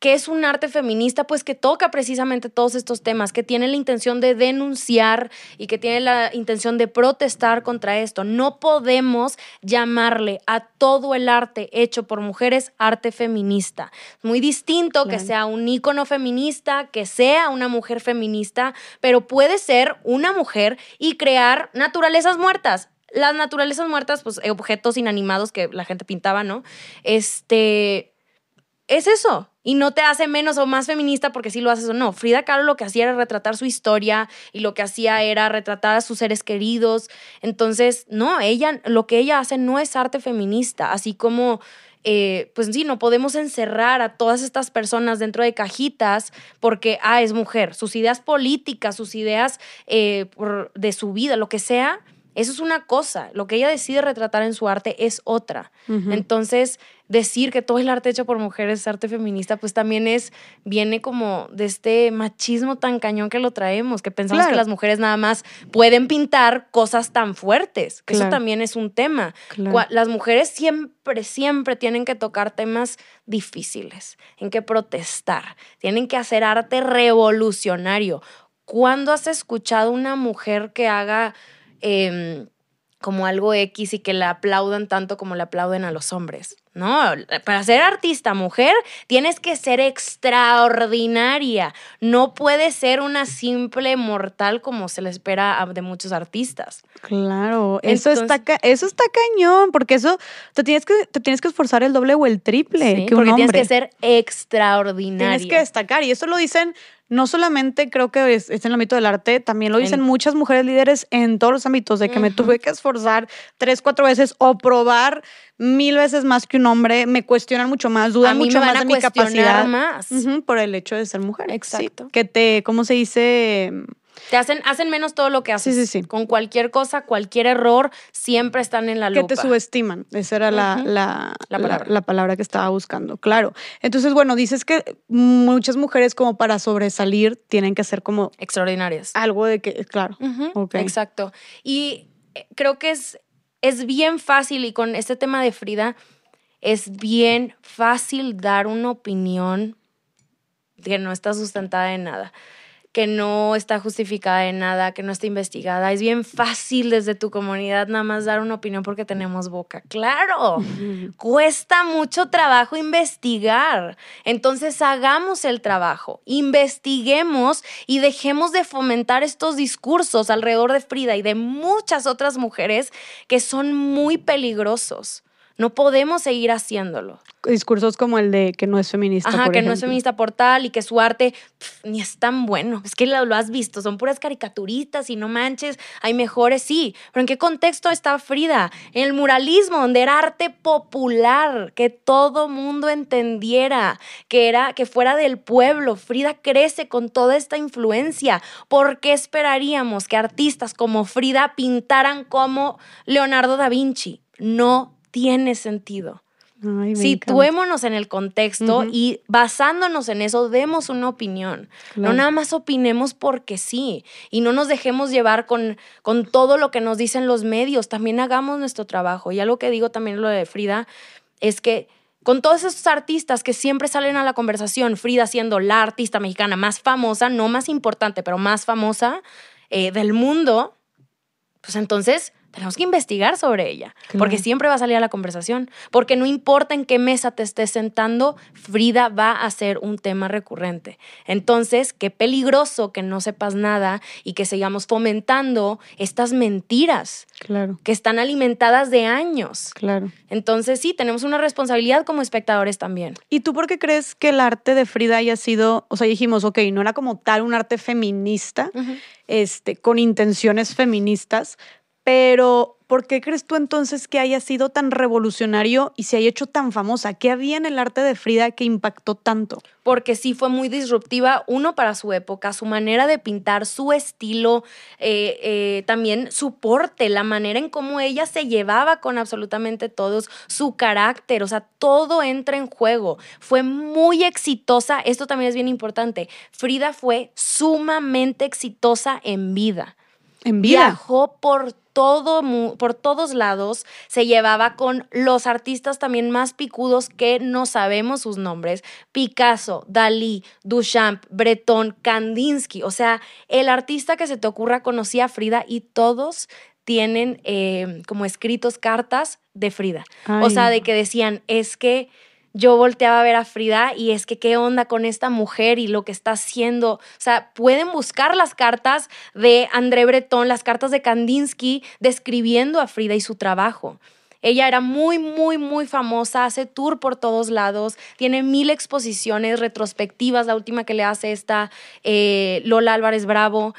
¿Qué es un arte feminista? Pues que toca precisamente todos estos temas, que tiene la intención de denunciar y que tiene la intención de protestar contra esto. No podemos llamarle a todo el arte hecho por mujeres arte feminista. Muy distinto que sea un ícono feminista, que sea una mujer feminista, pero puede ser una mujer y crear naturalezas muertas las naturalezas muertas, pues objetos inanimados que la gente pintaba, ¿no? Este, es eso. Y no te hace menos o más feminista porque sí lo haces o no. Frida Kahlo lo que hacía era retratar su historia y lo que hacía era retratar a sus seres queridos. Entonces, no, ella, lo que ella hace no es arte feminista, así como eh, pues sí, no podemos encerrar a todas estas personas dentro de cajitas porque, ah, es mujer. Sus ideas políticas, sus ideas eh, de su vida, lo que sea, eso es una cosa, lo que ella decide retratar en su arte es otra. Entonces, decir que todo el arte hecho por mujeres es arte feminista, pues también es, viene como de este machismo tan cañón que lo traemos, que pensamos que las mujeres nada más pueden pintar cosas tan fuertes, que eso también es un tema. Las mujeres siempre, siempre tienen que tocar temas difíciles, en que protestar, tienen que hacer arte revolucionario. ¿Cuándo has escuchado una mujer que haga Em, como algo X y que la aplaudan tanto como le aplauden a los hombres. No, para ser artista mujer tienes que ser extraordinaria. No puedes ser una simple mortal como se le espera de muchos artistas. Claro, eso está eso está cañón, porque eso te tienes que te tienes que esforzar el doble o el triple que un porque tienes que ser extraordinaria. Tienes que destacar y eso lo dicen no solamente creo que es, en el ámbito del arte, también lo dicen muchas mujeres líderes en todos los ámbitos, de que me tuve que esforzar tres, cuatro veces o probar mil veces más que un hombre, me cuestionan mucho más, dudan mucho más de mi capacidad. más. por el hecho de ser mujer. Exacto. que te, ¿cómo se dice? Te hacen, hacen menos todo lo que haces. Sí, sí, sí. Con cualquier cosa, cualquier error, siempre están en la lupa. Que te subestiman. Esa era la, la, palabra. La, palabra que estaba buscando. Claro. Entonces, bueno, dices que muchas mujeres, como para sobresalir, tienen que ser como. Extraordinarias. Algo de que, claro. Exacto. Y eh, creo que es, es bien fácil, y con este tema de Frida, es bien fácil dar una opinión que no está sustentada en nada que no está justificada en nada, que no está investigada. Es bien fácil desde tu comunidad nada más dar una opinión porque tenemos boca. Claro, cuesta mucho trabajo investigar. Entonces hagamos el trabajo, investiguemos y dejemos de fomentar estos discursos alrededor de Frida y de muchas otras mujeres que son muy peligrosos. No podemos seguir haciéndolo. Discursos como el de que no es feminista. Ajá, que no es feminista por tal y que su arte ni es tan bueno. Es que lo, has visto, son puras caricaturitas y no manches, hay mejores, sí. Pero ¿en qué contexto está Frida? En el muralismo, donde era arte popular, que todo mundo entendiera, que, era, que fuera del pueblo. Frida crece con toda esta influencia. ¿Por qué esperaríamos que artistas como Frida pintaran como Leonardo da Vinci? No tiene sentido. Situémonos en el contexto y basándonos en eso, demos una opinión. No nada más opinemos porque sí. Y no nos dejemos llevar con, con todo lo que nos dicen los medios. También hagamos nuestro trabajo. Y algo que digo también lo de Frida es que con todos esos artistas que siempre salen a la conversación, Frida siendo la artista mexicana más famosa, no más importante, pero más famosa eh, del mundo, pues entonces tenemos que investigar sobre ella, porque siempre va a salir a la conversación, porque no importa en qué mesa te estés sentando, Frida va a ser un tema recurrente. Entonces, qué peligroso que no sepas nada y que sigamos fomentando estas mentiras claro. que están alimentadas de años. Claro. Entonces, sí, tenemos una responsabilidad como espectadores también. ¿Y tú por qué crees que el arte de Frida haya sido, o sea, dijimos, ok, no era como tal un arte feminista, este, con intenciones feministas, pero, ¿por qué crees tú entonces que haya sido tan revolucionario y se haya hecho tan famosa? ¿Qué había en el arte de Frida que impactó tanto? Porque sí fue muy disruptiva, uno para su época, su manera de pintar, su estilo, eh, eh, también su porte, la manera en cómo ella se llevaba con absolutamente todos, su carácter, o sea, todo entra en juego. Fue muy exitosa, esto también es bien importante. Frida fue sumamente exitosa en vida En vida. Viajó por todo, por todos lados, se llevaba con los artistas también más picudos que no sabemos sus nombres, Picasso, Dalí, Duchamp, Breton, Kandinsky, o sea, el artista que se te ocurra conocía a Frida y todos tienen eh, como escritos cartas de Frida. O sea, de que decían, es que yo volteaba a ver a Frida y es que qué onda con esta mujer y lo que está haciendo. O sea, pueden buscar las cartas de André Breton, las cartas de Kandinsky, describiendo a Frida y su trabajo. Ella era muy, muy, muy famosa, hace tour por todos lados, tiene mil exposiciones retrospectivas, la última que le hace esta eh, Lola Álvarez Bravo.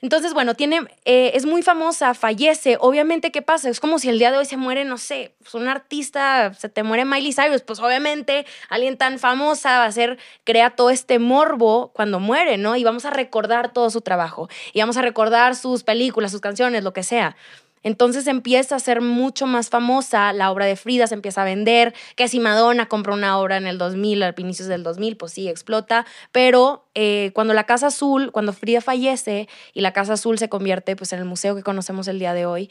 Entonces, bueno, tiene, eh, es muy famosa, fallece. Obviamente, ¿qué pasa? Es como si el día de hoy se muere, no sé, pues un artista, se te muere Miley Cyrus. Pues obviamente alguien tan famosa va a ser, crea todo este morbo cuando muere, ¿no? Y vamos a recordar todo su trabajo. Y vamos a recordar sus películas, sus canciones, lo que sea. Entonces empieza a ser mucho más famosa, la obra de Frida se empieza a vender, que si Madonna compró una obra en el 2000, al inicios del 2000, pues sí, explota, pero eh, cuando la Casa Azul, cuando Frida fallece y la Casa Azul se convierte pues en el museo que conocemos el día de hoy,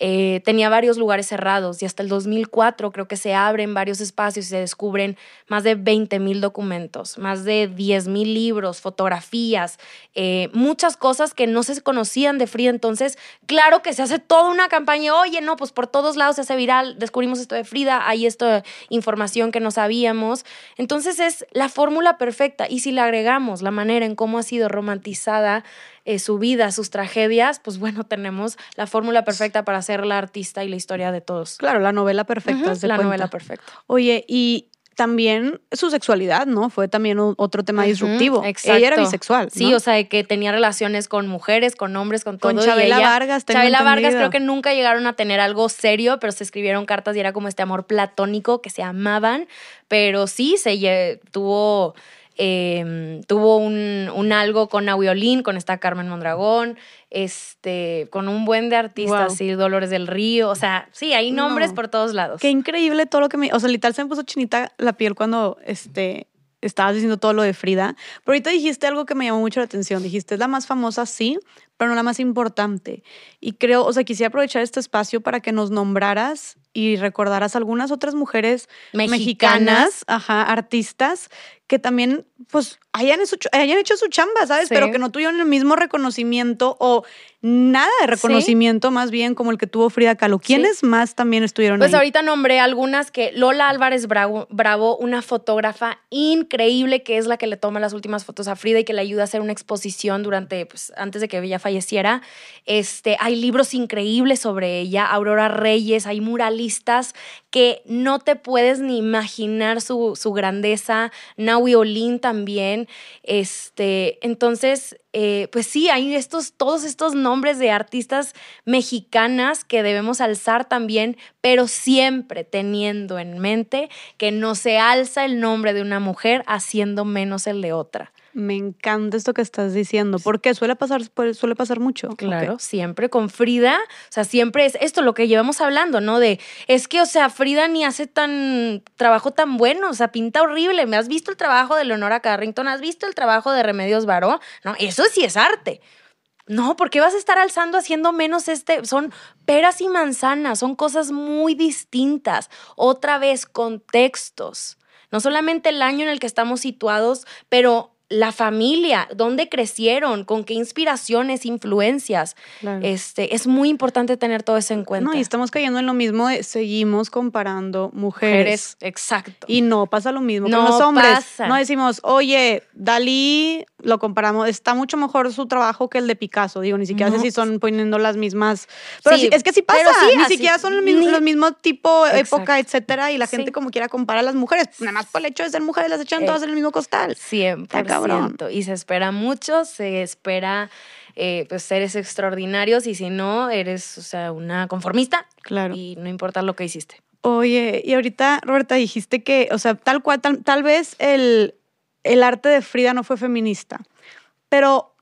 eh, tenía varios lugares cerrados y hasta el 2004 creo que se abren varios espacios y se descubren más de 20 mil documentos, más de 10 mil libros, fotografías, eh, muchas cosas que no se conocían de Frida. Entonces, claro que se hace toda una campaña, oye, no, pues por todos lados se hace viral, descubrimos esto de Frida, hay esta información que no sabíamos. Entonces es la fórmula perfecta y si le agregamos la manera en cómo ha sido romantizada eh, su vida, sus tragedias, pues bueno, tenemos la fórmula perfecta para ser la artista y la historia de todos. Claro, la novela perfecta. De la cuenta. novela perfecta. Oye, y también su sexualidad, ¿no? Fue también otro tema disruptivo. Ujú, Ella era exacto. bisexual. Sí, o sea, de que tenía relaciones con mujeres, con hombres, con todo. Con y Chabela ella- Vargas, tengo Chabela Vargas creo que nunca llegaron a tener algo serio, pero se escribieron cartas y era como este amor platónico que se amaban. Pero sí, se tuvo, eh, tuvo un, un algo con Auiolín, con esta Carmen Mondragón, este, con un buen de artistas, Wow. sí, Dolores del Río. O sea, sí, hay nombres No. por todos lados. Qué increíble todo lo que me. O sea, literal se me puso chinita la piel cuando este, estabas diciendo todo lo de Frida. Pero ahorita dijiste algo que me llamó mucho la atención. Dijiste, es la más famosa, sí, pero no la más importante. Y creo, o sea, quisiera aprovechar este espacio para que nos nombraras y recordaras algunas otras mujeres Mexicanas. mexicanas, ajá, artistas, que también, pues, hayan hecho, hayan hecho su chamba, ¿sabes? Sí. Pero que no tuvieron el mismo reconocimiento o nada de reconocimiento, más bien como el que tuvo Frida Kahlo. ¿Quiénes más también estuvieron Pues ahí? ahorita nombré algunas que Lola Álvarez Bravo, Bravo, una fotógrafa increíble que es la que le toma las últimas fotos a Frida y que le ayuda a hacer una exposición durante, pues, antes de que ella falleciera. Este, hay libros increíbles sobre ella, Aurora Reyes, hay muralistas que no te puedes ni imaginar su, su grandeza, Naui Olin también. Este, entonces, eh, pues sí, hay estos, todos estos nombres de artistas mexicanas que debemos alzar también, pero siempre teniendo en mente que no se alza el nombre de una mujer haciendo menos el de otra. Me encanta esto que estás diciendo, porque suele pasar, suele pasar mucho. Claro, siempre con Frida, o sea, siempre es esto lo que llevamos hablando, ¿no? De, es que, o sea, Frida ni hace tan trabajo tan bueno, o sea, pinta horrible. ¿Me has visto el trabajo de Leonora Carrington? ¿Has visto el trabajo de Remedios Varo? No, eso sí es arte. No, porque vas a estar alzando haciendo menos este? Son peras y manzanas, son cosas muy distintas. Otra vez, contextos. No solamente el año en el que estamos situados, pero la familia, dónde crecieron, con qué inspiraciones, influencias. Claro. Este, es muy importante tener todo eso en cuenta. No, y estamos cayendo en lo mismo de seguimos comparando mujeres. Mujeres, exacto. Y no pasa lo mismo No con los hombres. pasa. No decimos, oye, Dalí, lo comparamos, está mucho mejor su trabajo que el de Picasso. Digo, ni siquiera No. sé si son poniendo las mismas. Pero Sí, sí, es que sí pasa. sí, ni así- siquiera son los mismos, ni- los mismos tipo, Exacto. época, etcétera. Y la gente como quiera compara a las mujeres. Nada más por el hecho de ser mujeres las echan Eh, todas en el mismo costal. 100%. cabrón. Y se espera mucho, se espera eh, pues seres extraordinarios y si no, eres o sea, una conformista Claro. y no importa lo que hiciste. Oye, y ahorita, Roberta, dijiste que, o sea, tal cual, tal, tal vez el, el arte de Frida no fue feminista, pero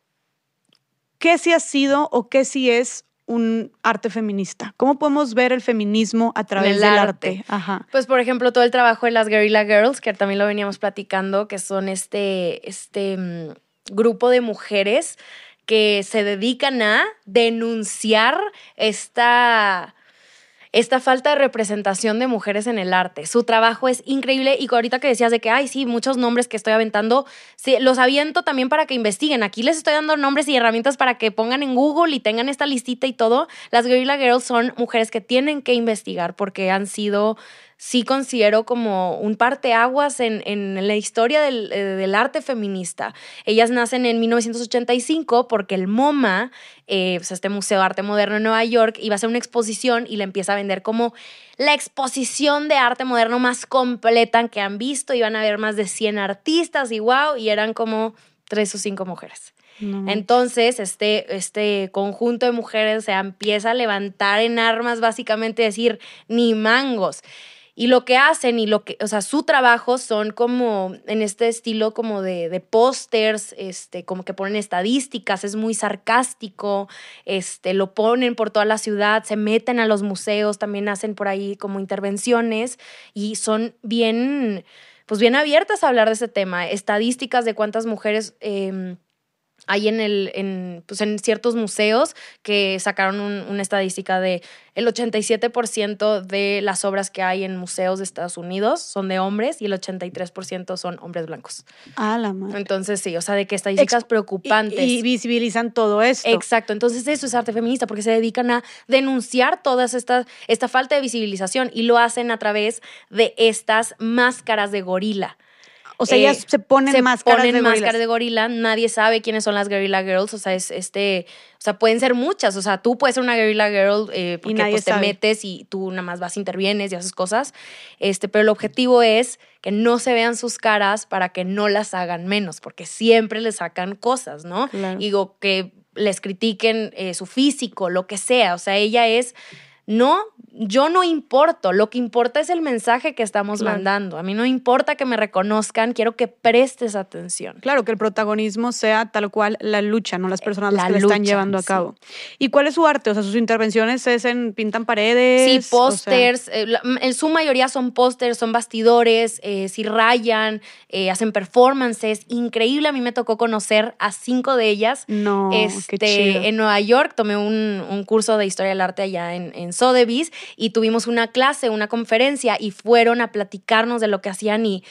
¿qué sí ha sido o qué sí es un arte feminista? ¿Cómo podemos ver el feminismo a través el del arte. arte? Ajá. Pues, por ejemplo, todo el trabajo de las Guerrilla Girls, que también lo veníamos platicando, que son este, este mm, grupo de mujeres que se dedican a denunciar esta esta falta de representación de mujeres en el arte. Su trabajo es increíble y ahorita que decías de que, ay, sí, muchos nombres que estoy aventando, sí, los aviento también para que investiguen. Aquí les estoy dando nombres y herramientas para que pongan en Google y tengan esta listita y todo. Las Guerrilla Girls son mujeres que tienen que investigar porque han sido sí considero como un parteaguas en, en la historia eh, del, arte feminista. Ellas nacen en 1985 porque el MoMA, eh, pues, este Museo de Arte Moderno en Nueva York, iba a hacer una exposición y la empieza a vender como la exposición de arte moderno más completa que han visto. Iban a haber más de 100 artistas y wow, y eran como tres o cinco mujeres. Entonces, este, este conjunto de mujeres se empieza a levantar en armas, básicamente decir, ni mangos. Y lo que hacen y lo que, o sea, su trabajo son como en este estilo como de, de pósters, este, como que ponen estadísticas, es muy sarcástico, este, lo ponen por toda la ciudad, se meten a los museos, también hacen por ahí como intervenciones y son bien, pues bien abiertas a hablar de ese tema, estadísticas de cuántas mujeres... Em, hay en, el, en, pues en ciertos museos que sacaron una estadística de el 87% de las obras que hay en museos de Estados Unidos son de hombres y el 83% son hombres blancos. Ah, la madre. Entonces, sí, o sea, de que estadísticas preocupantes. Y, visibilizan todo esto. Exacto. Entonces, eso es arte feminista porque se dedican a denunciar toda esta, esta falta de visibilización y lo hacen a través de estas máscaras de gorila. O sea, ellas se ponen se máscaras ponen de máscaras de gorila. Nadie sabe quiénes son las Guerrilla Girls. O sea, es este. O sea, pueden ser muchas. O sea, tú puedes ser una Guerrilla Girl eh, porque pues, te metes y tú nada más vas, intervienes y haces cosas. Este, pero el objetivo es que no se vean sus caras para que no las hagan menos, porque siempre les sacan cosas, ¿no? Digo, que les critiquen eh, su físico, lo que sea. O sea, ella es no, yo no importo, lo que importa es el mensaje que estamos mandando. A mí no importa que me reconozcan, quiero que prestes atención. Claro, que el protagonismo sea tal cual la lucha, no las personas que lo están llevando a cabo. ¿Y cuál es su arte? O sea, sus intervenciones es en pintan paredes. Sí, pósters, eh, en su mayoría son pósters, son bastidores, eh, si rayan, eh, hacen performances. Increíble, a mí me tocó conocer a cinco de ellas. No, este, En Nueva York tomé un, curso de historia del arte allá en, en Sotheby's y tuvimos una clase, una conferencia y fueron a platicarnos de lo que hacían y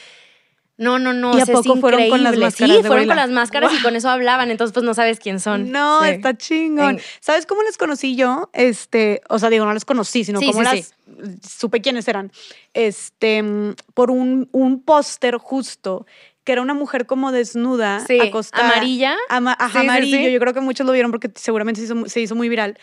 no, no, no. ¿Y a poco fueron con las máscaras? Sí, fueron con las máscaras y con eso hablaban, entonces pues no sabes quién son. No, está chingón. ¿Sabes cómo les conocí yo? Este, o sea, digo, no les conocí, sino como las supe quiénes eran. Este, por un, un póster justo que era una mujer como desnuda, acostada. Amarilla. ajá, amarillo. Yo creo que muchos lo vieron porque seguramente se hizo muy viral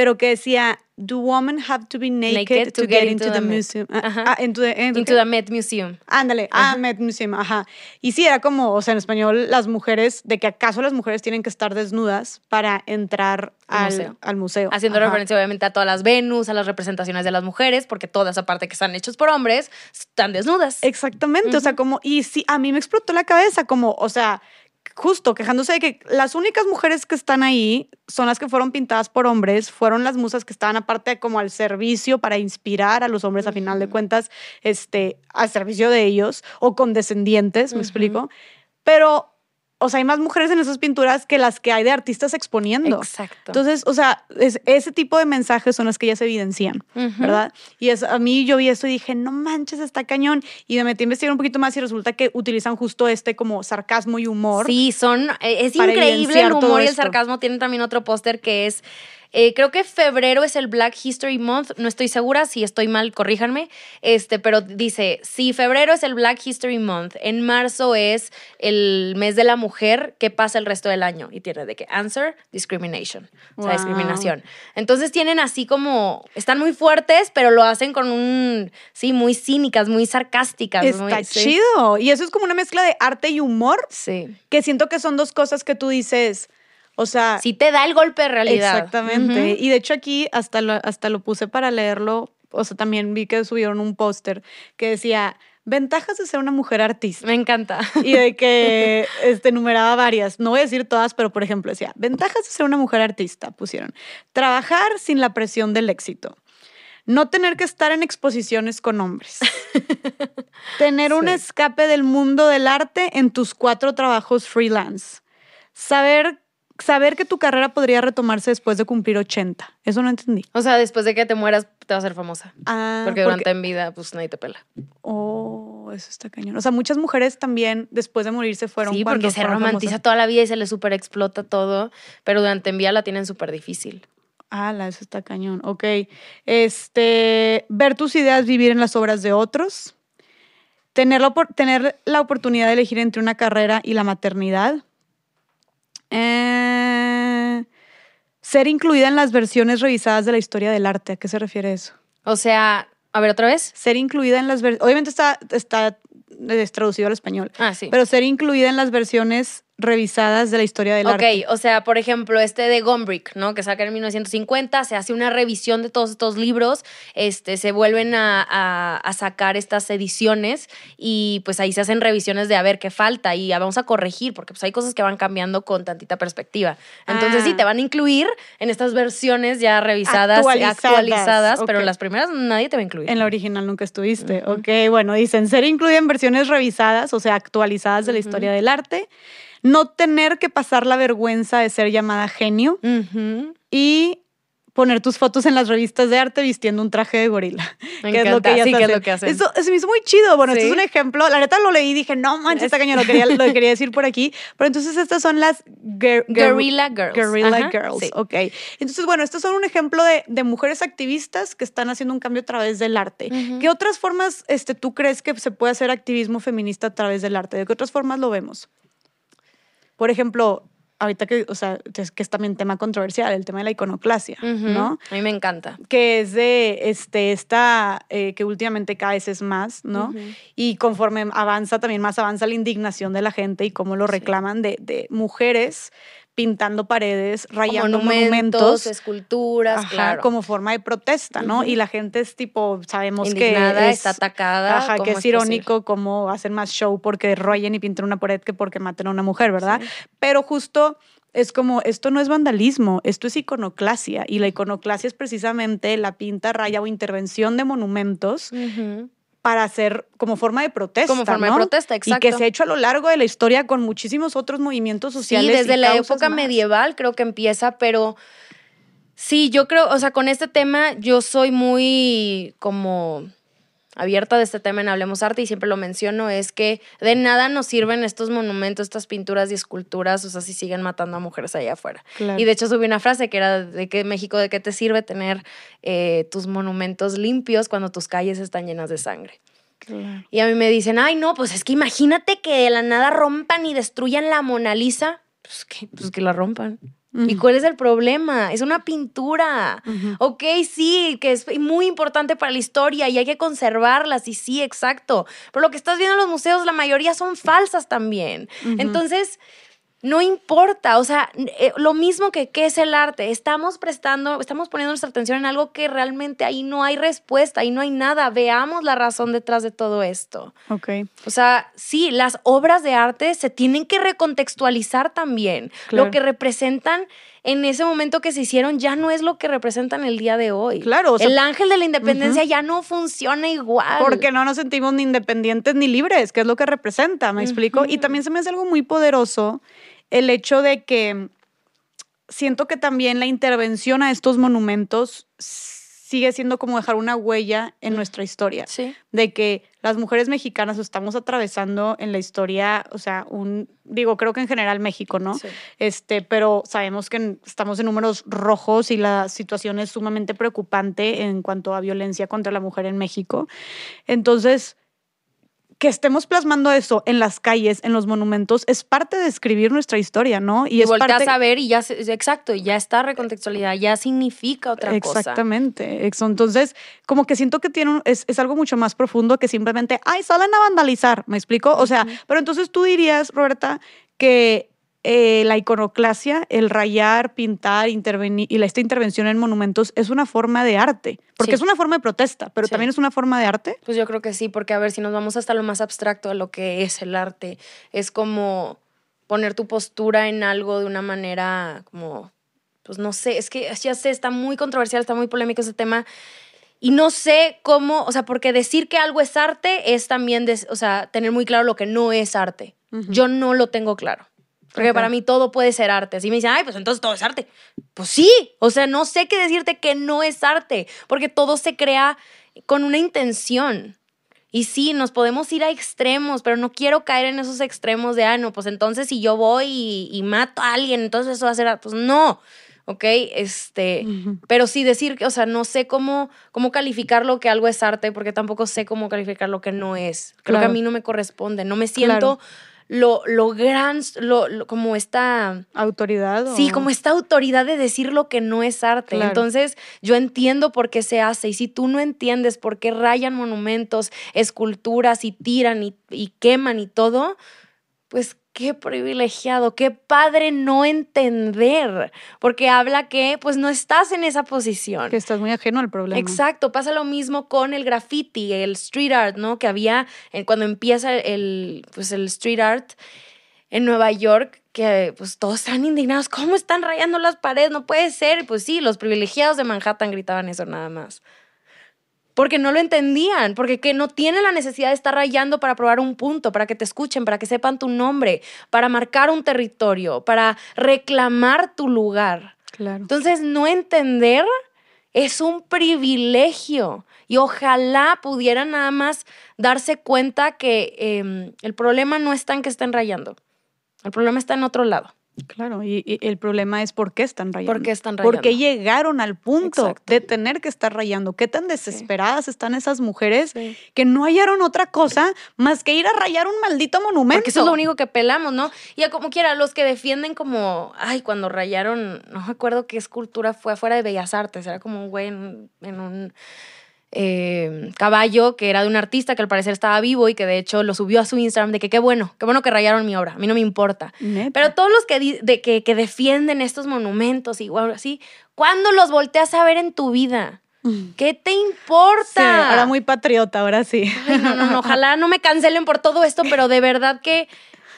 pero que decía, do women have to be naked, to, get, into, the, museum? Ah, into the, into, the Met Museum. Ándale, ah, Met Museum, ajá. Y sí, era como, o sea, en español, las mujeres, de que acaso las mujeres tienen que estar desnudas para entrar al, museo. Haciendo referencia, obviamente, a todas las Venus, a las representaciones de las mujeres, porque todas, aparte que están hechos por hombres, están desnudas. Exactamente, o sea, como, y sí, a mí me explotó la cabeza, como, o sea, justo quejándose de que las únicas mujeres que están ahí son las que fueron pintadas por hombres, fueron las musas que estaban aparte como al servicio para inspirar a los hombres a final de cuentas, este, al servicio de ellos o condescendientes, me explico. Pero o sea, hay más mujeres en esas pinturas que las que hay de artistas exponiendo. Exacto. Entonces, o sea, ese tipo de mensajes son los que ellas evidencian, ¿verdad? Y es, a mí yo vi esto y dije, no manches, está cañón. Y me metí a investigar un poquito más y resulta que utilizan justo este como sarcasmo y humor. Sí, son, e, es increíble el humor y el sarcasmo. Tienen también otro póster que es eh, creo que febrero es el Black History Month, no estoy segura, si estoy mal, corríjanme, este, pero dice, si febrero es el Black History Month, en marzo es el mes de la mujer, ¿qué pasa el resto del año? Y tiene de que answer, discrimination, o sea, discriminación. Entonces tienen así como, están muy fuertes, pero lo hacen con un, sí, muy cínicas, muy sarcásticas. Está chido. Y eso es como una mezcla de arte y humor. Sí. Que siento que son dos cosas que tú dices o sea. Sí te da el golpe de realidad. Exactamente. Y de hecho aquí hasta lo, hasta lo puse para leerlo. O sea, también vi que subieron un póster que decía. Ventajas de ser una mujer artista. Me encanta. Y de que este, numeraba varias. No voy a decir todas, pero por ejemplo decía, ventajas de ser una mujer artista, pusieron. Trabajar sin la presión del éxito. No tener que estar en exposiciones con hombres. tener un escape del mundo del arte en tus cuatro trabajos freelance. Saber saber que tu carrera podría retomarse después de cumplir 80. Eso no entendí. O sea, después de que te mueras, te vas a ser famosa. Ah, porque durante en vida, pues nadie te pela. Oh, eso está cañón. O sea, muchas mujeres también después de morir se fueron. Sí, porque se romantiza famosas. toda la vida y se le super explota todo, pero durante en vida la tienen súper difícil. Ah, la, eso está cañón. Ok. Este, ver tus ideas vivir en las obras de otros. Tener la, opor- tener la oportunidad de elegir entre una carrera y la maternidad. Eh, ser incluida en las versiones revisadas de la historia del arte. ¿A qué se refiere eso? O sea, a ver otra vez. Ser incluida en las versiones. Obviamente está, está eh, traducido al español. Ah, sí. Pero ser incluida en las versiones revisadas de la historia del Ok, arte. o sea, por ejemplo, este de Gombrich, ¿no? Que saca en 1950, se hace una revisión de todos estos libros, este, se vuelven a, a- a sacar estas ediciones y pues ahí se hacen revisiones de a ver qué falta y ah, vamos a corregir, porque pues hay cosas que van cambiando con tantita perspectiva. Entonces Ah. sí, te van a incluir en estas versiones ya revisadas, Actualizadas, actualizadas, pero ok. en las primeras nadie te va a incluir. En la original nunca estuviste. Ok, bueno, dicen ser incluida en versiones revisadas, o sea, actualizadas de la historia del arte. No tener que pasar la vergüenza de ser llamada genio y poner tus fotos en las revistas de arte vistiendo un traje de gorila. Me que es lo que ellas Sí, que es hacen. lo que hacen. Eso, eso me hizo muy chido. Bueno, este Sí. es un ejemplo. La neta lo leí y dije, no manches, está cañón, lo quería, lo quería decir por aquí. Pero entonces estas son las guer- guer- Guerrilla Girls. Guerrilla Ajá, Girls, sí. ok. Entonces, bueno, estos son un ejemplo de, de mujeres activistas que están haciendo un cambio a través del arte. ¿Qué otras formas este, tú crees que se puede hacer activismo feminista a través del arte? ¿De qué otras formas lo vemos? Por ejemplo, ahorita que, o sea, es que es también tema controversial, el tema de la iconoclasia, Ujú. ¿no? A mí me encanta. que es de este, esta, eh, que últimamente cada vez es más, ¿no? Ujú. Y conforme avanza, también más avanza la indignación de la gente y cómo lo Sí. reclaman de, de mujeres pintando paredes, rayando monumentos, monumentos. esculturas, Ajá, claro. como forma de protesta, ¿no? Y la gente es tipo, sabemos Indignada, que es, está atacada. Ajá, ¿cómo que es, irónico cómo hacen más show porque rayen y pintan una pared que porque maten a una mujer, ¿verdad? Sí. Pero justo es como, esto no es vandalismo, esto es iconoclasia. Y la iconoclasia es precisamente la pinta, raya o intervención de monumentos. Para hacer como forma de protesta. Como forma de ¿no? protesta, Y que exacto. se ha hecho a lo largo de la historia con muchísimos otros movimientos Sí, sociales. y desde la época más. medieval creo que empieza, pero sí, yo creo, o sea, con este tema yo soy muy como abierta de este tema en Hablemos Arte y siempre lo menciono, es que de nada nos sirven estos monumentos, estas pinturas y esculturas, o sea, si siguen matando a mujeres allá afuera. Claro. Y de hecho subí una frase que era de que México, ¿de qué te sirve tener eh, tus monumentos limpios cuando tus calles están llenas de sangre? Claro. Y a mí me dicen, ay, no, pues es que imagínate que de la nada rompan y destruyan la Mona Lisa. Pues que, pues que la rompan. ¿Y cuál es el problema? Es una pintura. Ujú. Ok, sí, que es muy importante para la historia y hay que conservarlas, y sí, exacto. Pero lo que estás viendo en los museos, la mayoría son falsas también. Entonces, no importa, o sea, eh, lo mismo que qué es el arte, estamos prestando, estamos poniendo nuestra atención en algo que realmente ahí no hay respuesta, ahí no hay nada, veamos la razón detrás de todo esto. Ok. O sea, sí, las obras de arte se tienen que recontextualizar también. Claro. Lo que representan en ese momento que se hicieron ya no es lo que representan el día de hoy. Claro, o sea- el ángel de la independencia ya no funciona igual. Porque no nos sentimos ni independientes ni libres, que es lo que representa, ¿me explico? Y también se me hace algo muy poderoso el hecho de que siento que también la intervención a estos monumentos sigue siendo como dejar una huella en nuestra historia. Sí. De que las mujeres mexicanas estamos atravesando en la historia, o sea, un, digo, creo que en general México, ¿no? Sí. Este, pero sabemos que estamos en números rojos y la situación es sumamente preocupante en cuanto a violencia contra la mujer en México. Entonces, que estemos plasmando eso en las calles, en los monumentos, es parte de escribir nuestra historia, ¿no? Y, es volteas parte, a ver y ya, exacto, y ya está recontextualidad, ya significa otra cosa. Exactamente. ex- Entonces, como que siento que tiene un- es, es algo mucho más profundo que simplemente, ay, salen a vandalizar, ¿me explico? O sea, pero entonces tú dirías, Roberta, que eh, la iconoclasia, el rayar, pintar, intervenir y la, esta intervención en monumentos es una forma de arte, porque Sí. es una forma de protesta, pero Sí. también es una forma de arte. Pues yo creo que sí, porque a ver, si nos vamos hasta lo más abstracto de lo que es el arte, es como poner tu postura en algo de una manera como, pues no sé, es que ya sé, está muy controversial, está muy polémico ese tema. Y no sé cómo, o sea, porque decir que algo es arte es también, o sea, tener muy claro lo que no es arte. Yo no lo tengo claro. Porque Ok. para mí todo puede ser arte. Así me dicen, ay, pues entonces todo es arte. Pues sí, o sea, no sé qué decirte que no es arte, porque todo se crea con una intención. Y sí, nos podemos ir a extremos, pero no quiero caer en esos extremos de, ah, no, pues entonces si yo voy y, y mato a alguien, entonces eso va a ser, arte". pues no, ¿ok? Este, Ujú. pero sí decir que, o sea, no sé cómo, cómo calificar lo que algo es arte, porque tampoco sé cómo calificar lo que no es. Creo que a Claro. mí no me corresponde, no me siento lo, lo gran, lo, lo- como esta... ¿Autoridad? o- Sí, como esta autoridad de decir lo que no es arte. Claro. Entonces, yo entiendo por qué se hace. Y si tú no entiendes por qué rayan monumentos, esculturas y tiran y, y queman y todo, pues qué privilegiado, qué padre no entender. Porque habla que pues no estás en esa posición. Que estás muy ajeno al problema. Exacto, pasa lo mismo con el graffiti, el street art, ¿no? Que había eh, cuando empieza el, pues el street art en Nueva York, que pues todos están indignados, ¿cómo están rayando las paredes? No puede ser. Pues sí, los privilegiados de Manhattan gritaban eso nada más. Porque no lo entendían, porque que no tiene la necesidad de estar rayando para probar un punto, para que te escuchen, para que sepan tu nombre, para marcar un territorio, para reclamar tu lugar. Claro. Entonces, no entender es un privilegio y ojalá pudieran nada más darse cuenta que em, el problema no está en que estén rayando, el problema está en otro lado. Claro, y, y el problema es por qué están rayando. ¿Por qué están ¿Por qué rayando? llegaron al punto Exacto. de tener que estar rayando? ¿Qué tan desesperadas están esas mujeres que no hallaron otra cosa más que ir a rayar un maldito monumento? Porque eso es lo único que pelamos, ¿no? Y a como quiera, los que defienden como, ay, cuando rayaron, no me acuerdo qué escultura fue afuera de Bellas Artes, era como un güey en, en un eh, caballo que era de un artista que al parecer estaba vivo y que de hecho lo subió a su Instagram de que qué bueno, qué bueno que rayaron mi obra, a mí no me importa. Neta. Pero todos los que, de, que, que defienden estos monumentos y así, ¿cuándo los volteas a ver en tu vida? Mm. ¿Qué te importa? Sí, ahora muy patriota, ahora sí. Ay, no, no, no, ojalá no me cancelen por todo esto, pero de verdad que,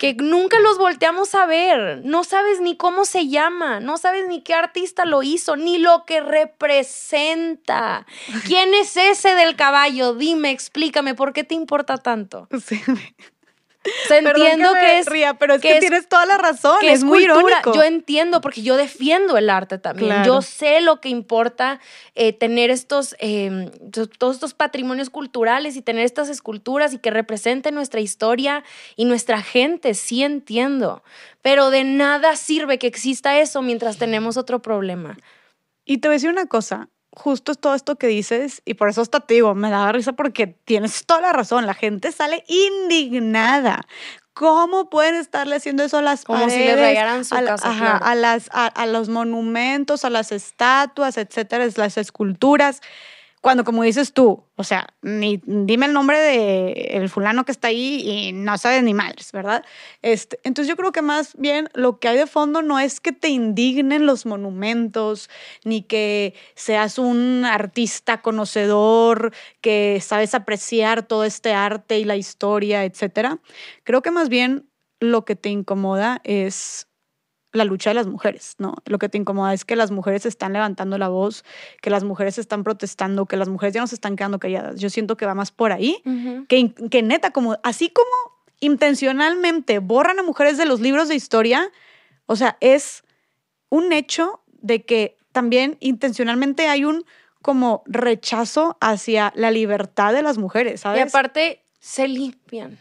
que nunca los volteamos a ver. No sabes ni cómo se llama, no sabes ni qué artista lo hizo, ni lo que representa. ¿Quién es ese del caballo? Dime, explícame, ¿por qué te importa tanto? Sí. O sea, entiendo me que es... ría, pero es que, que es- tienes toda la razón. que es, muy cultura. irónico. Yo entiendo porque yo defiendo el arte también. Claro. Yo sé lo que importa eh, tener estos, eh, to- todos estos patrimonios culturales y tener estas esculturas y que representen nuestra historia y nuestra gente. Sí entiendo. Pero de nada sirve que exista eso mientras tenemos otro problema. Y te voy a decir una cosa, justo es todo esto que dices, y por eso hasta te digo, me da risa porque tienes toda la razón, la gente sale indignada. ¿Cómo pueden estarle haciendo eso a las Como si les rayaran su a, casa, ajá, claro. a las, a, a los monumentos, a las estatuas, etcétera, las esculturas? Cuando, como dices tú, o sea, dime el nombre de el fulano que está ahí y no sabes ni madres, ¿verdad? Este, entonces yo creo que más bien lo que hay de fondo no es que te indignen los monumentos, ni que seas un artista conocedor, que sabes apreciar todo este arte y la historia, etcétera. Creo que más bien lo que te incomoda es la lucha de las mujeres, ¿no? Lo que te incomoda es que las mujeres están levantando la voz, que las mujeres están protestando, que las mujeres ya no se están quedando calladas. Yo siento que va más por ahí, que, que neta, como, así como intencionalmente borran a mujeres de los libros de historia, o sea, es un hecho de que también intencionalmente hay un como rechazo hacia la libertad de las mujeres, Y ¿sabes? aparte, se limpian.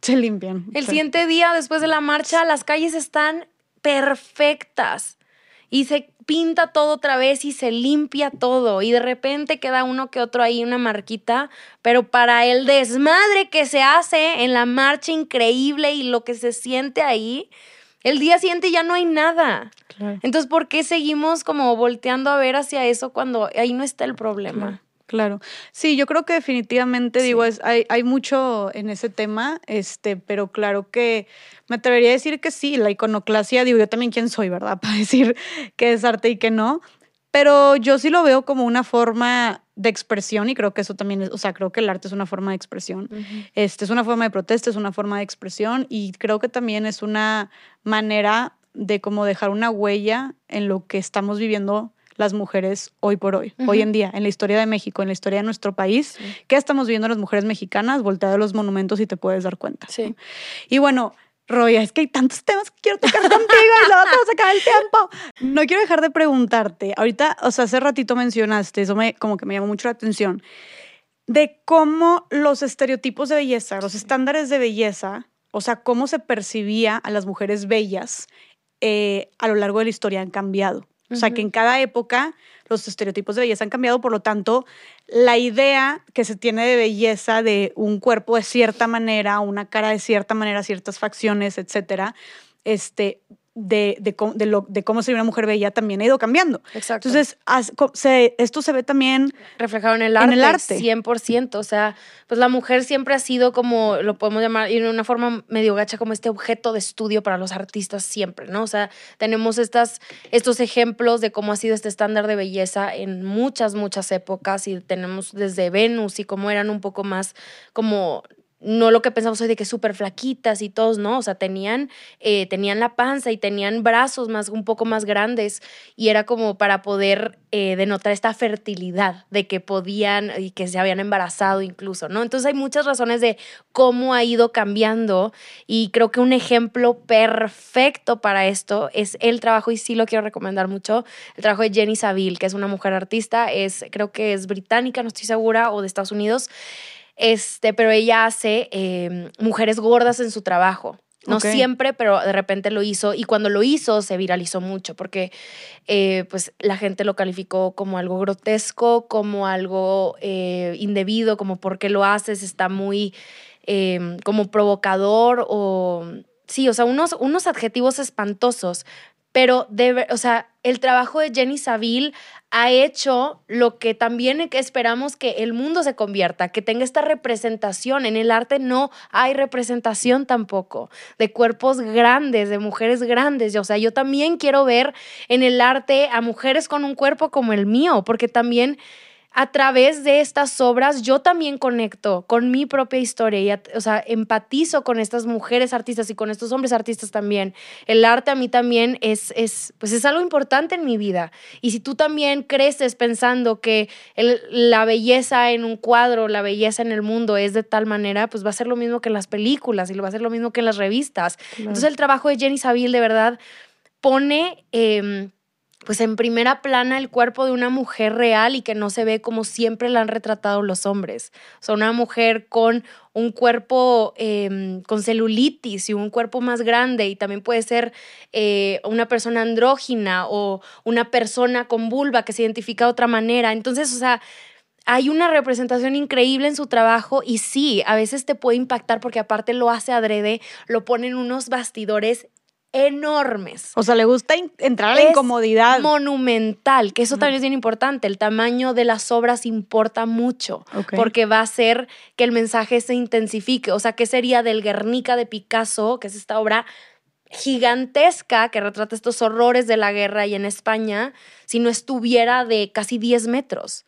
se limpian. El sí. siguiente día, después de la marcha, las calles están perfectas y se pinta todo otra vez y se limpia todo y de repente queda uno que otro ahí, una marquita, pero para el desmadre que se hace en la marcha increíble y lo que se siente ahí, el día siguiente ya no hay nada. Claro. Entonces, ¿por qué seguimos como volteando a ver hacia eso cuando ahí no está el problema? Claro, Claro. Sí, yo creo que definitivamente, digo, es, hay, hay mucho en ese tema, este, pero claro que me atrevería a decir que sí, la iconoclasia, digo, yo también quién soy, ¿verdad? Para decir que es arte y que no, pero yo sí lo veo como una forma de expresión y creo que eso también es, o sea, creo que el arte es una forma de expresión. Este, es una forma de protesta, es una forma de expresión y creo que también es una manera de como dejar una huella en lo que estamos viviendo las mujeres hoy por hoy, hoy en día, en la historia de México, en la historia de nuestro país. ¿Qué estamos viendo las mujeres mexicanas? Voltea de los monumentos y te puedes dar cuenta. Sí. Y bueno, Roya, es que hay tantos temas que quiero tocar contigo y luego te vas a acabar el tiempo. No quiero dejar de preguntarte. Ahorita, o sea, hace ratito mencionaste, eso me, como que me llamó mucho la atención, de cómo los estereotipos de belleza, los estándares de belleza, o sea, cómo se percibía a las mujeres bellas eh, a lo largo de la historia han cambiado. O sea, que en cada época los estereotipos de belleza han cambiado, por lo tanto, la idea que se tiene de belleza de un cuerpo de cierta manera, una cara de cierta manera, ciertas facciones, etcétera, este, de, de, de, lo, de cómo ser una mujer bella también ha ido cambiando. Exacto. Entonces, se, esto se ve también reflejado en el arte. En el arte. 100%. O sea, pues la mujer siempre ha sido como, lo podemos llamar, y en una forma medio gacha, como este objeto de estudio para los artistas siempre, ¿no? O sea, tenemos estas, estos ejemplos de cómo ha sido este estándar de belleza en muchas, muchas épocas y tenemos desde Venus y cómo eran un poco más como no lo que pensamos hoy de que súper flaquitas y todos, ¿no? O sea, tenían, eh, tenían la panza y tenían brazos más, un poco más grandes y era como para poder eh, denotar esta fertilidad de que podían y que se habían embarazado incluso, ¿no? Entonces hay muchas razones de cómo ha ido cambiando y creo que un ejemplo perfecto para esto es el trabajo, y sí lo quiero recomendar mucho, el trabajo de Jenny Saville, que es una mujer artista, es, creo que es británica, no estoy segura, o de Estados Unidos este, pero ella hace em, mujeres gordas en su trabajo. No siempre, pero de repente lo hizo y cuando lo hizo se viralizó mucho porque eh, pues la gente lo calificó como algo grotesco, como algo eh, indebido, como porque lo haces, está muy em, como provocador o sí, o sea, unos, unos adjetivos espantosos, pero o sea, el trabajo de Jenny Saville ha hecho lo que también esperamos que el mundo se convierta, que tenga esta representación. En el arte no hay representación tampoco de cuerpos grandes, de mujeres grandes. O sea, yo también quiero ver en el arte a mujeres con un cuerpo como el mío, porque también a través de estas obras yo también conecto con mi propia historia y, o sea, empatizo con estas mujeres artistas y con estos hombres artistas también. El arte a mí también es, es, pues es algo importante en mi vida. Y si tú también creces pensando que la belleza en un cuadro, la belleza en el mundo es de tal manera, pues va a ser lo mismo que en las películas y lo va a ser lo mismo que en las revistas. Entonces el trabajo de Jenny Saville de verdad pone... Em, pues en primera plana el cuerpo de una mujer real y que no se ve como siempre la han retratado los hombres. O sea, una mujer con un cuerpo em, con celulitis y un cuerpo más grande y también puede ser eh, una persona andrógina o una persona con vulva que se identifica de otra manera. Entonces, o sea, hay una representación increíble en su trabajo y sí, a veces te puede impactar porque aparte lo hace adrede, lo pone en unos bastidores enormes. O sea, le gusta entrar a la incomodidad. Monumental, que eso también es bien importante. El tamaño de las obras importa mucho, porque va a hacer que el mensaje se intensifique. O sea, ¿qué sería del Guernica de Picasso, que es esta obra gigantesca que retrata estos horrores de la guerra y en España, si no estuviera de casi 10 metros?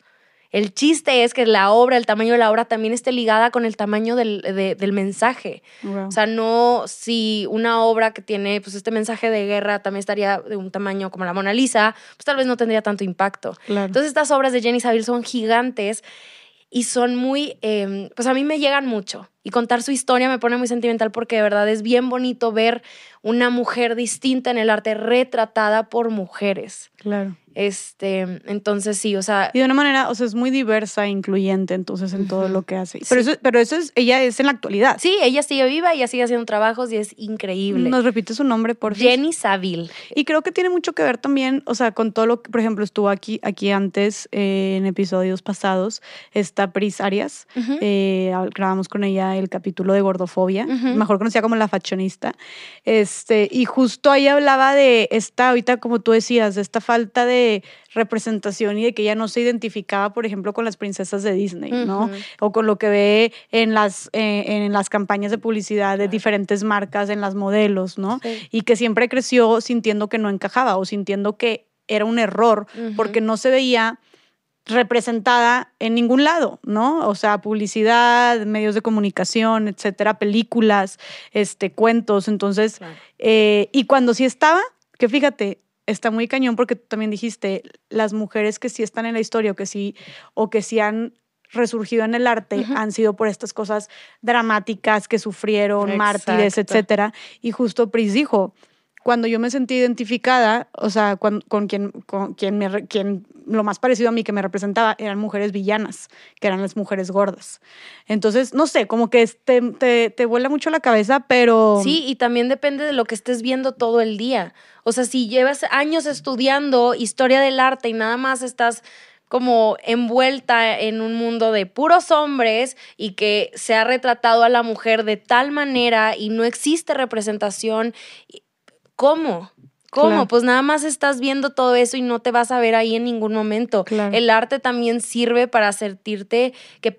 El chiste es que la obra, el tamaño de la obra también esté ligada con el tamaño del, mensaje. O sea, no si una obra que tiene pues este mensaje de guerra también estaría de un tamaño como la Mona Lisa, pues tal vez no tendría tanto impacto. Entonces estas obras de Jenny Saville son gigantes y son muy, em, pues a mí me llegan mucho. Y contar su historia me pone muy sentimental porque de verdad es bien bonito ver una mujer distinta en el arte retratada por mujeres. Claro. Este, entonces sí, o sea. Y de una manera, o sea, es muy diversa e incluyente entonces en todo lo que hace. Pero, eso, pero eso es, ella es en la actualidad. Sí, ella sigue viva, ella sigue haciendo trabajos y es increíble. ¿Nos repite su nombre, por favor? Jenny Saville. Y creo que tiene mucho que ver también, o sea, con todo lo que, por ejemplo, estuvo aquí, aquí antes eh, en episodios pasados, está Pris Arias. Eh, grabamos con ella el capítulo de gordofobia, mejor conocida como la fashionista. Este, y justo ahí hablaba de esta, ahorita como tú decías, de esta falta de representación y de que ella no se identificaba, por ejemplo, con las princesas de Disney, ¿no? O con lo que ve en las, eh, en las campañas de publicidad de diferentes marcas, en las modelos, ¿no? Y que siempre creció sintiendo que no encajaba o sintiendo que era un error porque no se veía representada en ningún lado, ¿no? O sea, publicidad, medios de comunicación, etcétera, películas, este, cuentos. Entonces, eh, y cuando sí estaba, que fíjate, está muy cañón porque tú también dijiste, las mujeres que sí están en la historia o que sí, o que sí han resurgido en el arte han sido por estas cosas dramáticas que sufrieron, mártires, etcétera. Y justo Pris dijo, cuando yo me sentí identificada, o sea, con, quien, con quien, me, quien lo más parecido a mí que me representaba eran mujeres villanas, que eran las mujeres gordas. Entonces, no sé, como que te, te, te vuela mucho la cabeza, pero... Sí, y también depende de lo que estés viendo todo el día. O sea, si llevas años estudiando historia del arte y nada más estás como envuelta en un mundo de puros hombres y que se ha retratado a la mujer de tal manera y no existe representación ¿Cómo? ¿Cómo? Pues nada más estás viendo todo eso y no te vas a ver ahí en ningún momento. El arte también sirve para sentirte que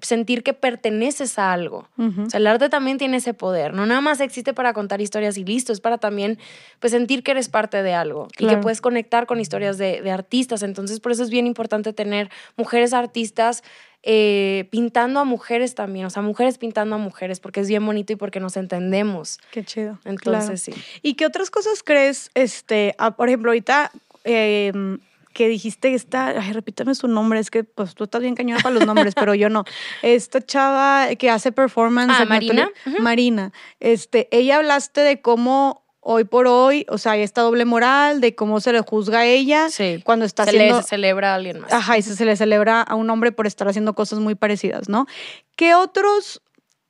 sentir que perteneces a algo. O sea, el arte también tiene ese poder. No nada más existe para contar historias y listo, es para también pues, sentir que eres parte de algo y que puedes conectar con historias de, de artistas. Entonces, por eso es bien importante tener mujeres artistas eh, pintando a mujeres también, o sea, mujeres pintando a mujeres, porque es bien bonito y porque nos entendemos. Qué chido. Entonces, sí. ¿Y qué otras cosas crees, este, ah, por ejemplo, ahorita... Em, que dijiste esta, ay, repítame su nombre, es que pues tú estás bien cañona para los nombres, pero yo no. Esta chava que hace performance. Ah, Marina. Marina. Este, ella hablaste de cómo hoy por hoy, o sea, esta doble moral de cómo se le juzga a ella cuando está se haciendo... le celebra a alguien más. Ajá, y se, le celebra a un hombre por estar haciendo cosas muy parecidas, ¿no? ¿Qué otros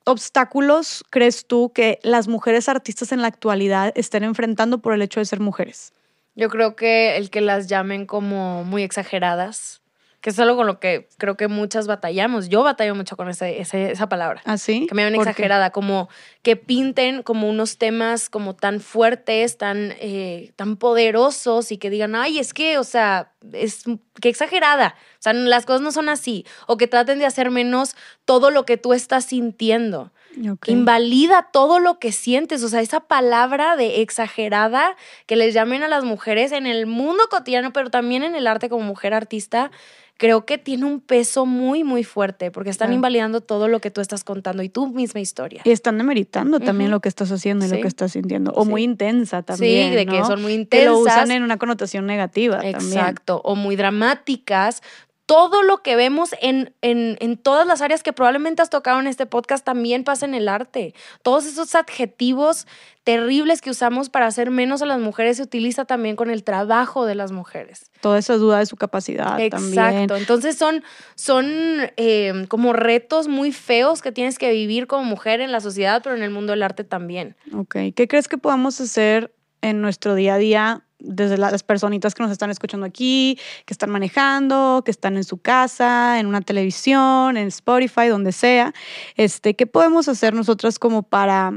obstáculos crees tú que las mujeres artistas en la actualidad estén enfrentando por el hecho de ser mujeres? Yo creo que el que las llamen como muy exageradas que es algo con lo que creo que muchas batallamos. Yo batallo mucho con ese, esa palabra. ¿Ah, sí? Que me ven exagerada, como que pinten como unos temas como tan fuertes, tan, eh, tan poderosos y que digan, ay, es que, o sea, es que exagerada. O sea, las cosas no son así. O que traten de hacer menos todo lo que tú estás sintiendo. Invalida todo lo que sientes. O sea, esa palabra de exagerada que les llamen a las mujeres en el mundo cotidiano, pero también en el arte como mujer artista, creo que tiene un peso muy, muy fuerte porque están invalidando todo lo que tú estás contando y tu misma historia. Y están demeritando también lo que estás haciendo y lo que estás sintiendo. O muy intensa también. Sí, de que son muy intensas. Que lo usan en una connotación negativa Exacto. O muy dramáticas todo lo que vemos en, en, en, todas las áreas que probablemente has tocado en este podcast también pasa en el arte. Todos esos adjetivos terribles que usamos para hacer menos a las mujeres se utiliza también con el trabajo de las mujeres. Toda esa duda de su capacidad Exacto. Entonces son, son eh, como retos muy feos que tienes que vivir como mujer en la sociedad, pero en el mundo del arte también. Ok. ¿Qué crees que podamos hacer en nuestro día a día desde las personitas que nos están escuchando aquí, que están manejando, que están en su casa, en una televisión, en Spotify, donde sea. Este, ¿Qué podemos hacer nosotras como para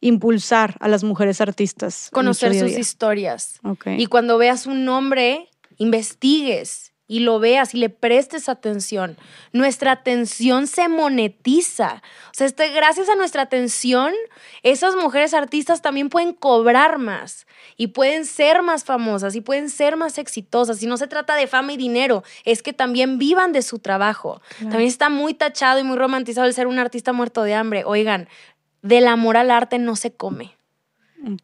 impulsar a las mujeres artistas? Conocer sus historias. Y cuando veas un nombre, investigues y lo veas y le prestes atención. Nuestra atención se monetiza. O sea, este, gracias a nuestra atención, esas mujeres artistas también pueden cobrar más y pueden ser más famosas y pueden ser más exitosas. Y no se trata de fama y dinero, es que también vivan de su trabajo. También está muy tachado y muy romantizado el ser un artista muerto de hambre. Oigan, del amor al arte no se come.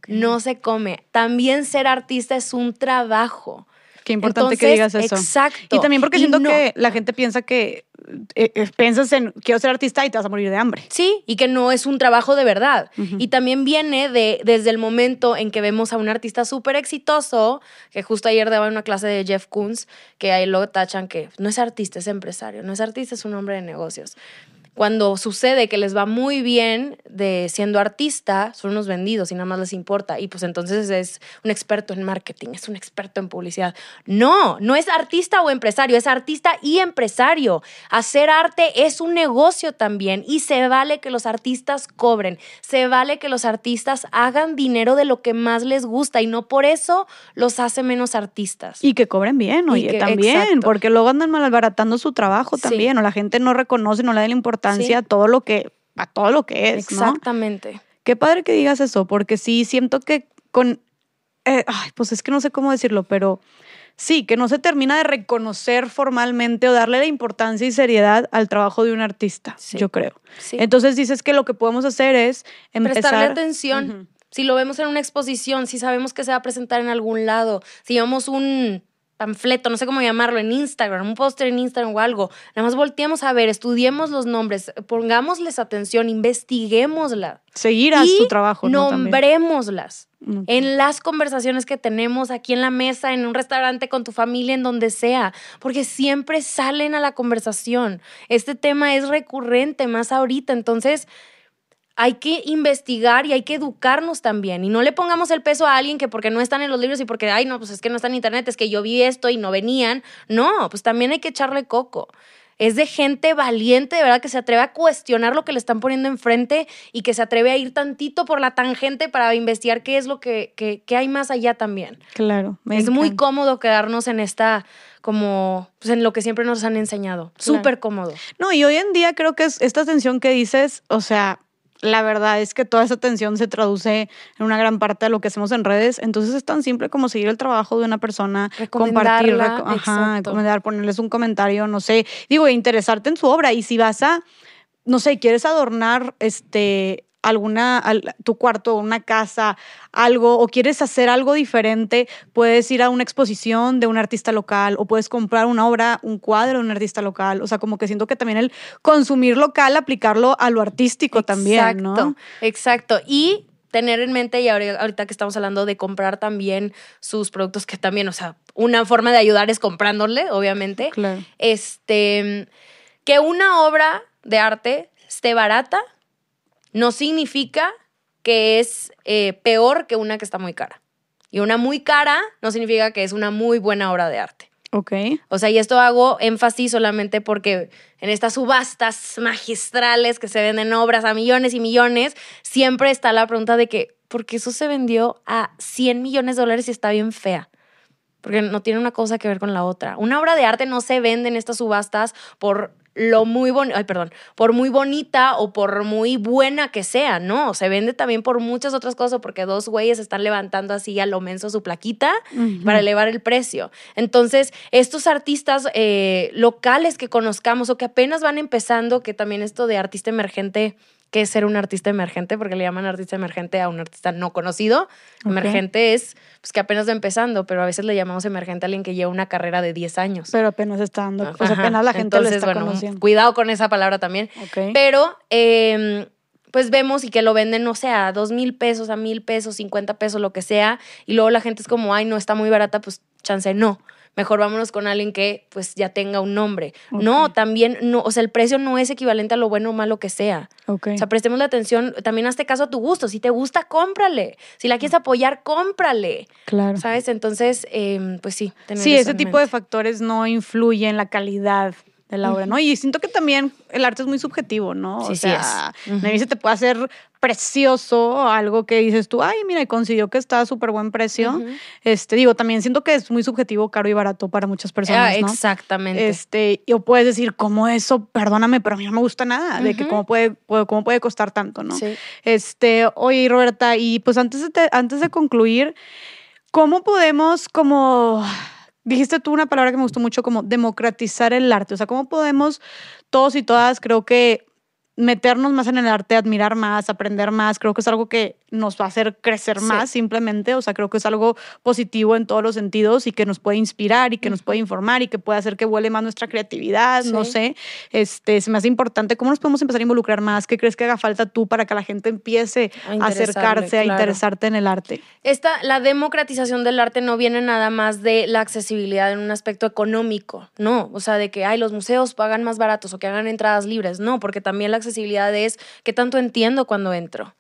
No se come. También ser artista es un trabajo. Qué importante que digas eso. Exacto. Y también porque siento que la gente piensa que eh, eh, piensas en quiero ser artista y te vas a morir de hambre. Sí, y que no es un trabajo de verdad. Y también viene de desde el momento en que vemos a un artista súper exitoso, que justo ayer daba una clase de Jeff Koons, que ahí lo tachan que no es artista, es empresario. No es artista, es un hombre de negocios cuando sucede que les va muy bien de siendo artista, son unos vendidos y nada más les importa. Y pues entonces es un experto en marketing, es un experto en publicidad. No, no es artista o empresario, es artista y empresario. Hacer arte es un negocio también y se vale que los artistas cobren, se vale que los artistas hagan dinero de lo que más les gusta y no por eso los hace menos artistas. Y que cobren bien, oye, también, porque luego andan malbaratando su trabajo también, o la gente no reconoce, no le da la importancia a todo lo que, a todo lo que es. Exactamente. Qué padre que digas eso, porque sí siento que con. Eh, ay, pues es que no sé cómo decirlo, pero sí, que no se termina de reconocer formalmente o darle la importancia y seriedad al trabajo de un artista, yo creo. Entonces dices que lo que podemos hacer es empezar... Prestarle atención. Si lo vemos en una exposición, si sabemos que se va a presentar en algún lado, si vemos un panfleto, no sé cómo llamarlo, en Instagram, un póster en Instagram o algo. Nada más volteemos a ver, estudiemos los nombres, pongámosles atención, investiguémosla. Seguir a su trabajo. ¿no? Nombrémoslas. En las conversaciones que tenemos aquí en la mesa, en un restaurante, con tu familia, en donde sea, porque siempre salen a la conversación. Este tema es recurrente más ahorita, entonces hay que investigar y hay que educarnos también. Y no le pongamos el peso a alguien que porque no están en los libros y porque, ay, no, pues es que no está en internet, es que yo vi esto y no venían. No, pues también hay que echarle coco. Es de gente valiente, de verdad, que se atreve a cuestionar lo que le están poniendo enfrente y que se atreve a ir tantito por la tangente para investigar qué es lo que, que, hay más allá también. Claro. es muy cómodo quedarnos en esta como pues en lo que siempre nos han enseñado. Súper cómodo. No, y hoy en día creo que es esta tensión que dices, o sea, la verdad es que toda esa atención se traduce en una gran parte de lo que hacemos en redes. Entonces es tan simple como seguir el trabajo de una persona, compartir, ajá, recomendar, ponerles un comentario, no sé, digo, interesarte en su obra. Y si vas a, no sé, quieres adornar este alguna, tu cuarto, una casa, algo, o quieres hacer algo diferente, puedes ir a una exposición de un artista local o puedes comprar una obra, un cuadro de un artista local. O sea, como que siento que también el consumir local, aplicarlo a lo artístico también, ¿no? Exacto. Y tener en mente, y ahorita que estamos hablando de comprar también sus productos, que también, o sea, una forma de ayudar es comprándole, obviamente. Claro. Este, que una obra de arte esté barata no significa que es eh, peor que una que está muy cara. Y una muy cara no significa que es una muy buena obra de arte. Ok. O sea, y esto hago énfasis solamente porque en estas subastas magistrales que se venden obras a millones y millones, siempre está la pregunta de que, ¿por qué eso se vendió a 100 millones de dólares y está bien fea? Porque no tiene una cosa que ver con la otra. Una obra de arte no se vende en estas subastas por lo muy bonito, ay, perdón, por muy bonita o por muy buena que sea, ¿no? Se vende también por muchas otras cosas, porque dos güeyes están levantando así a lo menso su plaquita para elevar el precio. Entonces, estos artistas eh, locales que conozcamos o que apenas van empezando, que también esto de artista emergente que es ser un artista emergente, porque le llaman artista emergente a un artista no conocido. Emergente es pues, que apenas va empezando, pero a veces le llamamos emergente a alguien que lleva una carrera de 10 años. Pero apenas está dando, sea, apenas la gente Entonces, lo está bueno, Cuidado con esa palabra también. Pero, em, pues vemos y que lo venden, no sé, a dos mil pesos, a mil pesos, 50 pesos, lo que sea, y luego la gente es como, ay, no, está muy barata, pues chance no mejor vámonos con alguien que pues ya tenga un nombre. No, también, no, o sea, el precio no es equivalente a lo bueno o malo que sea. O sea, prestemos la atención, también hazte caso a tu gusto. Si te gusta, cómprale. Si la quieres apoyar, cómprale. Claro. ¿Sabes? Entonces, em, pues sí. Sí, ese tipo de factores no influyen en la calidad de la obra, ¿no? Y siento que también el arte es muy subjetivo, ¿no? Sí, o sea, sí es. se te puede hacer precioso, algo que dices tú, ay, mira, y consiguió que está a súper buen precio. Este, digo, también siento que es muy subjetivo, caro y barato para muchas personas, ¿no? Exactamente. Este, o puedes decir, ¿cómo eso? Perdóname, pero a mí no me gusta nada, de que cómo puede, cómo puede costar tanto, ¿no? Sí. Este, oye, Roberta, y pues antes de, antes de concluir, ¿cómo podemos como Dijiste tú una palabra que me gustó mucho como democratizar el arte. O sea, ¿cómo podemos todos y todas, creo que meternos más en el arte, admirar más, aprender más, creo que es algo que nos va a hacer crecer más simplemente, o sea, creo que es algo positivo en todos los sentidos y que nos puede inspirar y que nos puede informar y que puede hacer que vuele más nuestra creatividad, no sé, este, se me hace importante, ¿cómo nos podemos empezar a involucrar más? ¿Qué crees que haga falta tú para que la gente empiece a, acercarse, a interesarte en el arte? Esta, la democratización del arte no viene nada más de la accesibilidad en un aspecto económico, no, o sea, de que, ay, los museos pagan más baratos o que hagan entradas libres, no, porque también la accesibilidad es qué tanto entiendo cuando entro.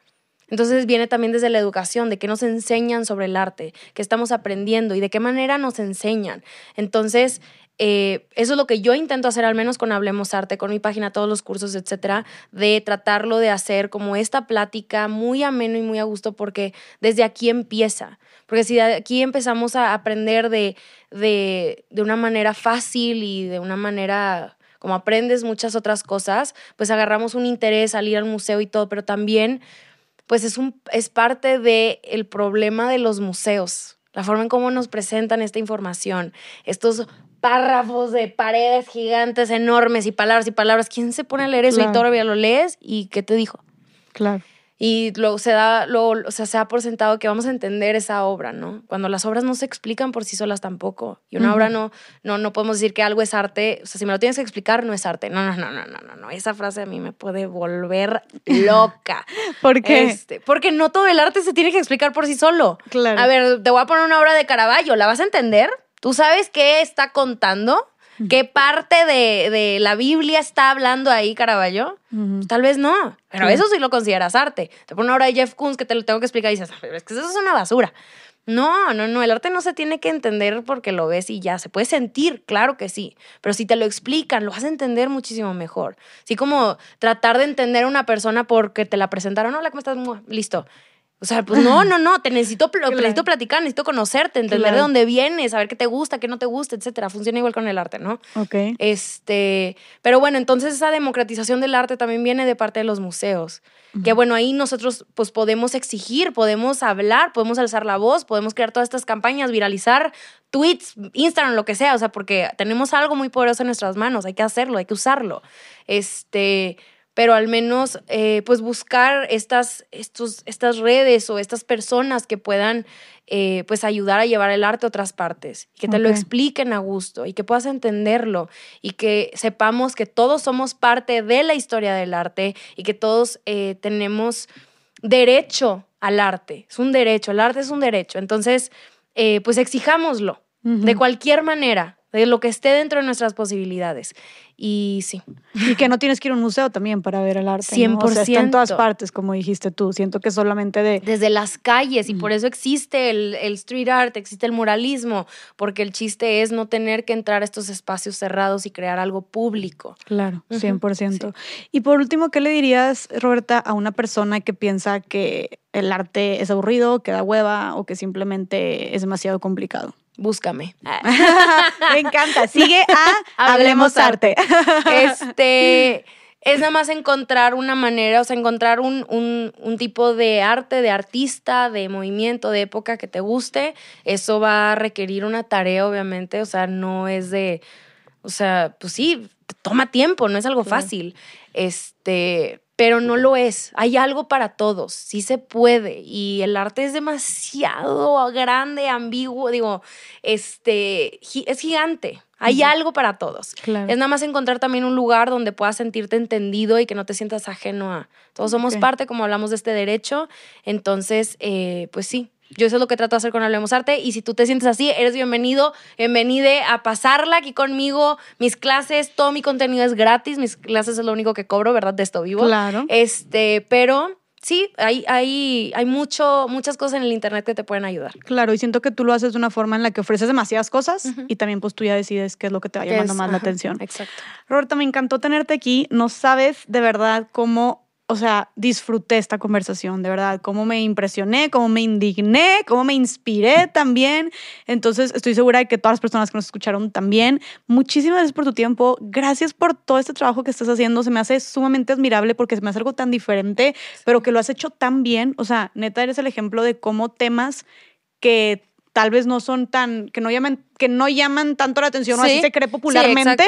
Entonces viene también desde la educación, de qué nos enseñan sobre el arte, qué estamos aprendiendo y de qué manera nos enseñan. Entonces, eh, eso es lo que yo intento hacer, al menos con Hablemos Arte, con mi página, todos los cursos, etcétera, de tratarlo de hacer como esta plática muy ameno y muy a gusto, porque desde aquí empieza. Porque si de aquí empezamos a aprender de, de, de una manera fácil y de una manera como aprendes muchas otras cosas, pues agarramos un interés al ir al museo y todo, pero también pues es, un, es parte del el problema de los museos, la forma en cómo nos presentan esta información, estos párrafos de paredes gigantes, enormes y palabras y palabras. ¿Quién se pone a leer eso y todavía lo lees? ¿Y qué te dijo? Claro. Y luego se da, luego, o sea, se da por sentado que vamos a entender esa obra, ¿no? Cuando las obras no se explican por sí solas tampoco. Y una obra no, no, no podemos decir que algo es arte, o sea, si me lo tienes que explicar, no es arte. No, no, no, no, no, no, no. Esa frase a mí me puede volver loca. ¿Por qué? Este, porque no todo el arte se tiene que explicar por sí solo. Claro. A ver, te voy a poner una obra de Caravaggio, ¿la vas a entender? ¿Tú sabes qué está contando? ¿Qué parte de, de, la Biblia está hablando ahí Caravaggio? Tal vez no, pero eso sí lo consideras arte. Te obra de Jeff Koons que te lo tengo que explicar y dices, es que eso es una basura. No, no, no, el arte no se tiene que entender porque lo ves y ya, se puede sentir, claro que sí, pero si te lo explican, lo vas a entender muchísimo mejor. Así como tratar de entender a una persona porque te la presentaron, hola, ¿cómo estás? Listo. O sea, pues no, no, no, te necesito, necesito platicar, necesito conocerte, entender de dónde vienes, saber qué te gusta, qué no te gusta, etcétera. Funciona igual con el arte, ¿no? Ok. Este, pero bueno, entonces esa democratización del arte también viene de parte de los museos. Que bueno, ahí nosotros pues podemos exigir, podemos hablar, podemos alzar la voz, podemos crear todas estas campañas, viralizar tweets, Instagram, lo que sea, o sea, porque tenemos algo muy poderoso en nuestras manos, hay que hacerlo, hay que usarlo. Este, pero al menos eh, pues buscar estas, estos, estas redes o estas personas que puedan eh, pues ayudar a llevar el arte a otras partes, que te lo expliquen a gusto y que puedas entenderlo y que sepamos que todos somos parte de la historia del arte y que todos eh, tenemos derecho al arte, es un derecho, el arte es un derecho, entonces pues exijámoslo de cualquier manera, de lo que esté dentro de nuestras posibilidades. Y sí. Y que no tienes que ir a un museo también para ver el arte. 100%. ¿no? O sea, está en todas partes, como dijiste tú. Siento que solamente de... Desde las calles, y por eso existe el, el, street art, existe el muralismo, porque el chiste es no tener que entrar a estos espacios cerrados y crear algo público. Claro, 100%. Y por último, ¿qué le dirías, Roberta, a una persona que piensa que el arte es aburrido, que da hueva o que simplemente es demasiado complicado? Búscame. Me encanta. Sigue a Hablemos, Arte. Este es nada más encontrar una manera, o sea, encontrar un, un, un, tipo de arte, de artista, de movimiento, de época que te guste. Eso va a requerir una tarea, obviamente. O sea, no es de. O sea, pues sí, toma tiempo, no es algo fácil. Este pero no lo es. Hay algo para todos, sí se puede. Y el arte es demasiado grande, ambiguo, digo, este, es gigante. Hay algo para todos. Es nada más encontrar también un lugar donde puedas sentirte entendido y que no te sientas ajeno a. Todos somos parte, como hablamos de este derecho. Entonces, eh, pues sí, yo eso es lo que trato de hacer con Hablemos Arte y si tú te sientes así, eres bienvenido, bienvenide a pasarla aquí conmigo. Mis clases, todo mi contenido es gratis, mis clases es lo único que cobro, ¿verdad? De esto vivo. Claro. Este, pero sí, hay, hay, hay mucho, muchas cosas en el internet que te pueden ayudar. Claro, y siento que tú lo haces de una forma en la que ofreces demasiadas cosas y también pues tú ya decides qué es lo que te va llamando más la atención. Exacto. Roberta, me encantó tenerte aquí. No sabes de verdad cómo o sea, disfruté esta conversación, de verdad, cómo me impresioné, cómo me indigné, cómo me inspiré también. Entonces, estoy segura de que todas las personas que nos escucharon también, muchísimas gracias por tu tiempo, gracias por todo este trabajo que estás haciendo, se me hace sumamente admirable porque se me hace algo tan diferente, pero que lo has hecho tan bien, o sea, neta eres el ejemplo de cómo temas que tal vez no son tan, que no llaman que no llaman tanto la atención o así se cree popularmente.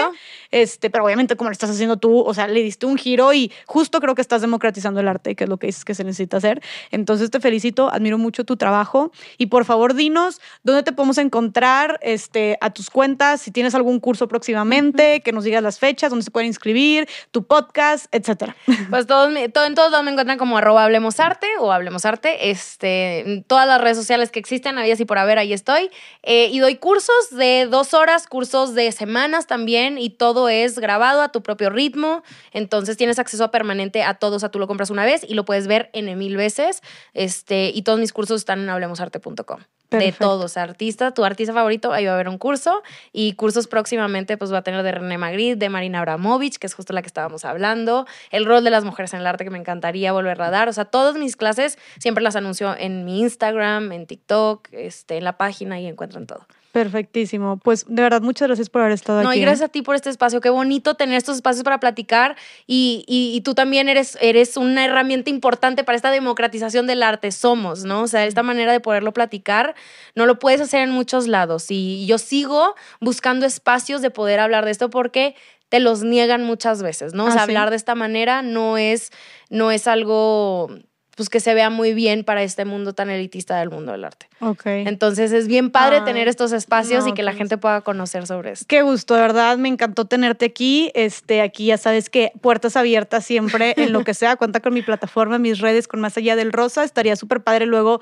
este, pero obviamente como lo estás haciendo tú, o sea, le diste un giro y justo creo que estás democratizando el arte, que es lo que dices que se necesita hacer. Entonces te felicito, admiro mucho tu trabajo y por favor dinos dónde te podemos encontrar este, a tus cuentas, si tienes algún curso próximamente, que nos digas las fechas, dónde se pueden inscribir, tu podcast, etcétera. Pues todos, todo, en todos lados me encuentran como arroba Hablemos Arte o Hablemos Arte, este, todas las redes sociales que existen, había así por haber, ahí estoy. Eh, y doy cursos de dos horas, cursos de semanas también y todo es grabado a tu propio ritmo. Entonces tienes acceso permanente a todos. O sea, tú lo compras una vez y lo puedes ver en mil veces. Este, y todos mis cursos están en hablemosarte.com. De todos, artista, tu artista favorito, ahí va a haber un curso y cursos próximamente pues va a tener de René Magritte, de Marina Abramovich, que es justo la que estábamos hablando, el rol de las mujeres en el arte que me encantaría volver a dar, o sea, todas mis clases siempre las anuncio en mi Instagram, en TikTok, este, en la página y encuentran todo. Perfectísimo. Pues de verdad, muchas gracias por haber estado aquí. No, y ¿eh? gracias a ti por este espacio. Qué bonito tener estos espacios para platicar y, y, tú también eres, eres una herramienta importante para esta democratización del arte. Somos, ¿no? O sea, esta manera de poderlo platicar no lo puedes hacer en muchos lados. Y yo sigo buscando espacios de poder hablar de esto porque te los niegan muchas veces, ¿no? O sea, ah, hablar de esta manera no es, no es algo pues que se vea muy bien para este mundo tan elitista del mundo del arte. Ok. Entonces es bien padre Ay, tener estos espacios y que la pues. gente pueda conocer sobre esto. Qué gusto, de verdad, me encantó tenerte aquí. Este, aquí ya sabes que puertas abiertas siempre en lo que sea. Cuenta con mi plataforma, mis redes, con Más Allá del Rosa. Estaría súper padre luego.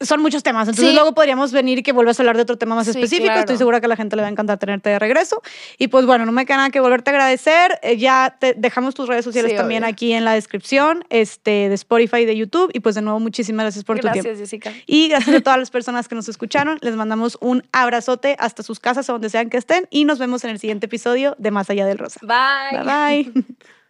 Son muchos temas, entonces Sí. luego podríamos venir y que vuelvas a hablar de otro tema más Sí, específico. claro. Estoy segura que a la gente le va a encantar tenerte de regreso. Y pues bueno, no me queda nada que volverte a agradecer. Eh, ya te dejamos tus redes sociales Sí, también obvio. aquí en la descripción, este, de Spotify y de YouTube. Y pues de nuevo, muchísimas gracias por tu tiempo. Gracias, Jessica. Y gracias a todas las personas que nos escucharon. Les mandamos un abrazote hasta sus casas o donde sean que estén. Y nos vemos en el siguiente episodio de Más Allá del Rosa. Bye. Bye bye.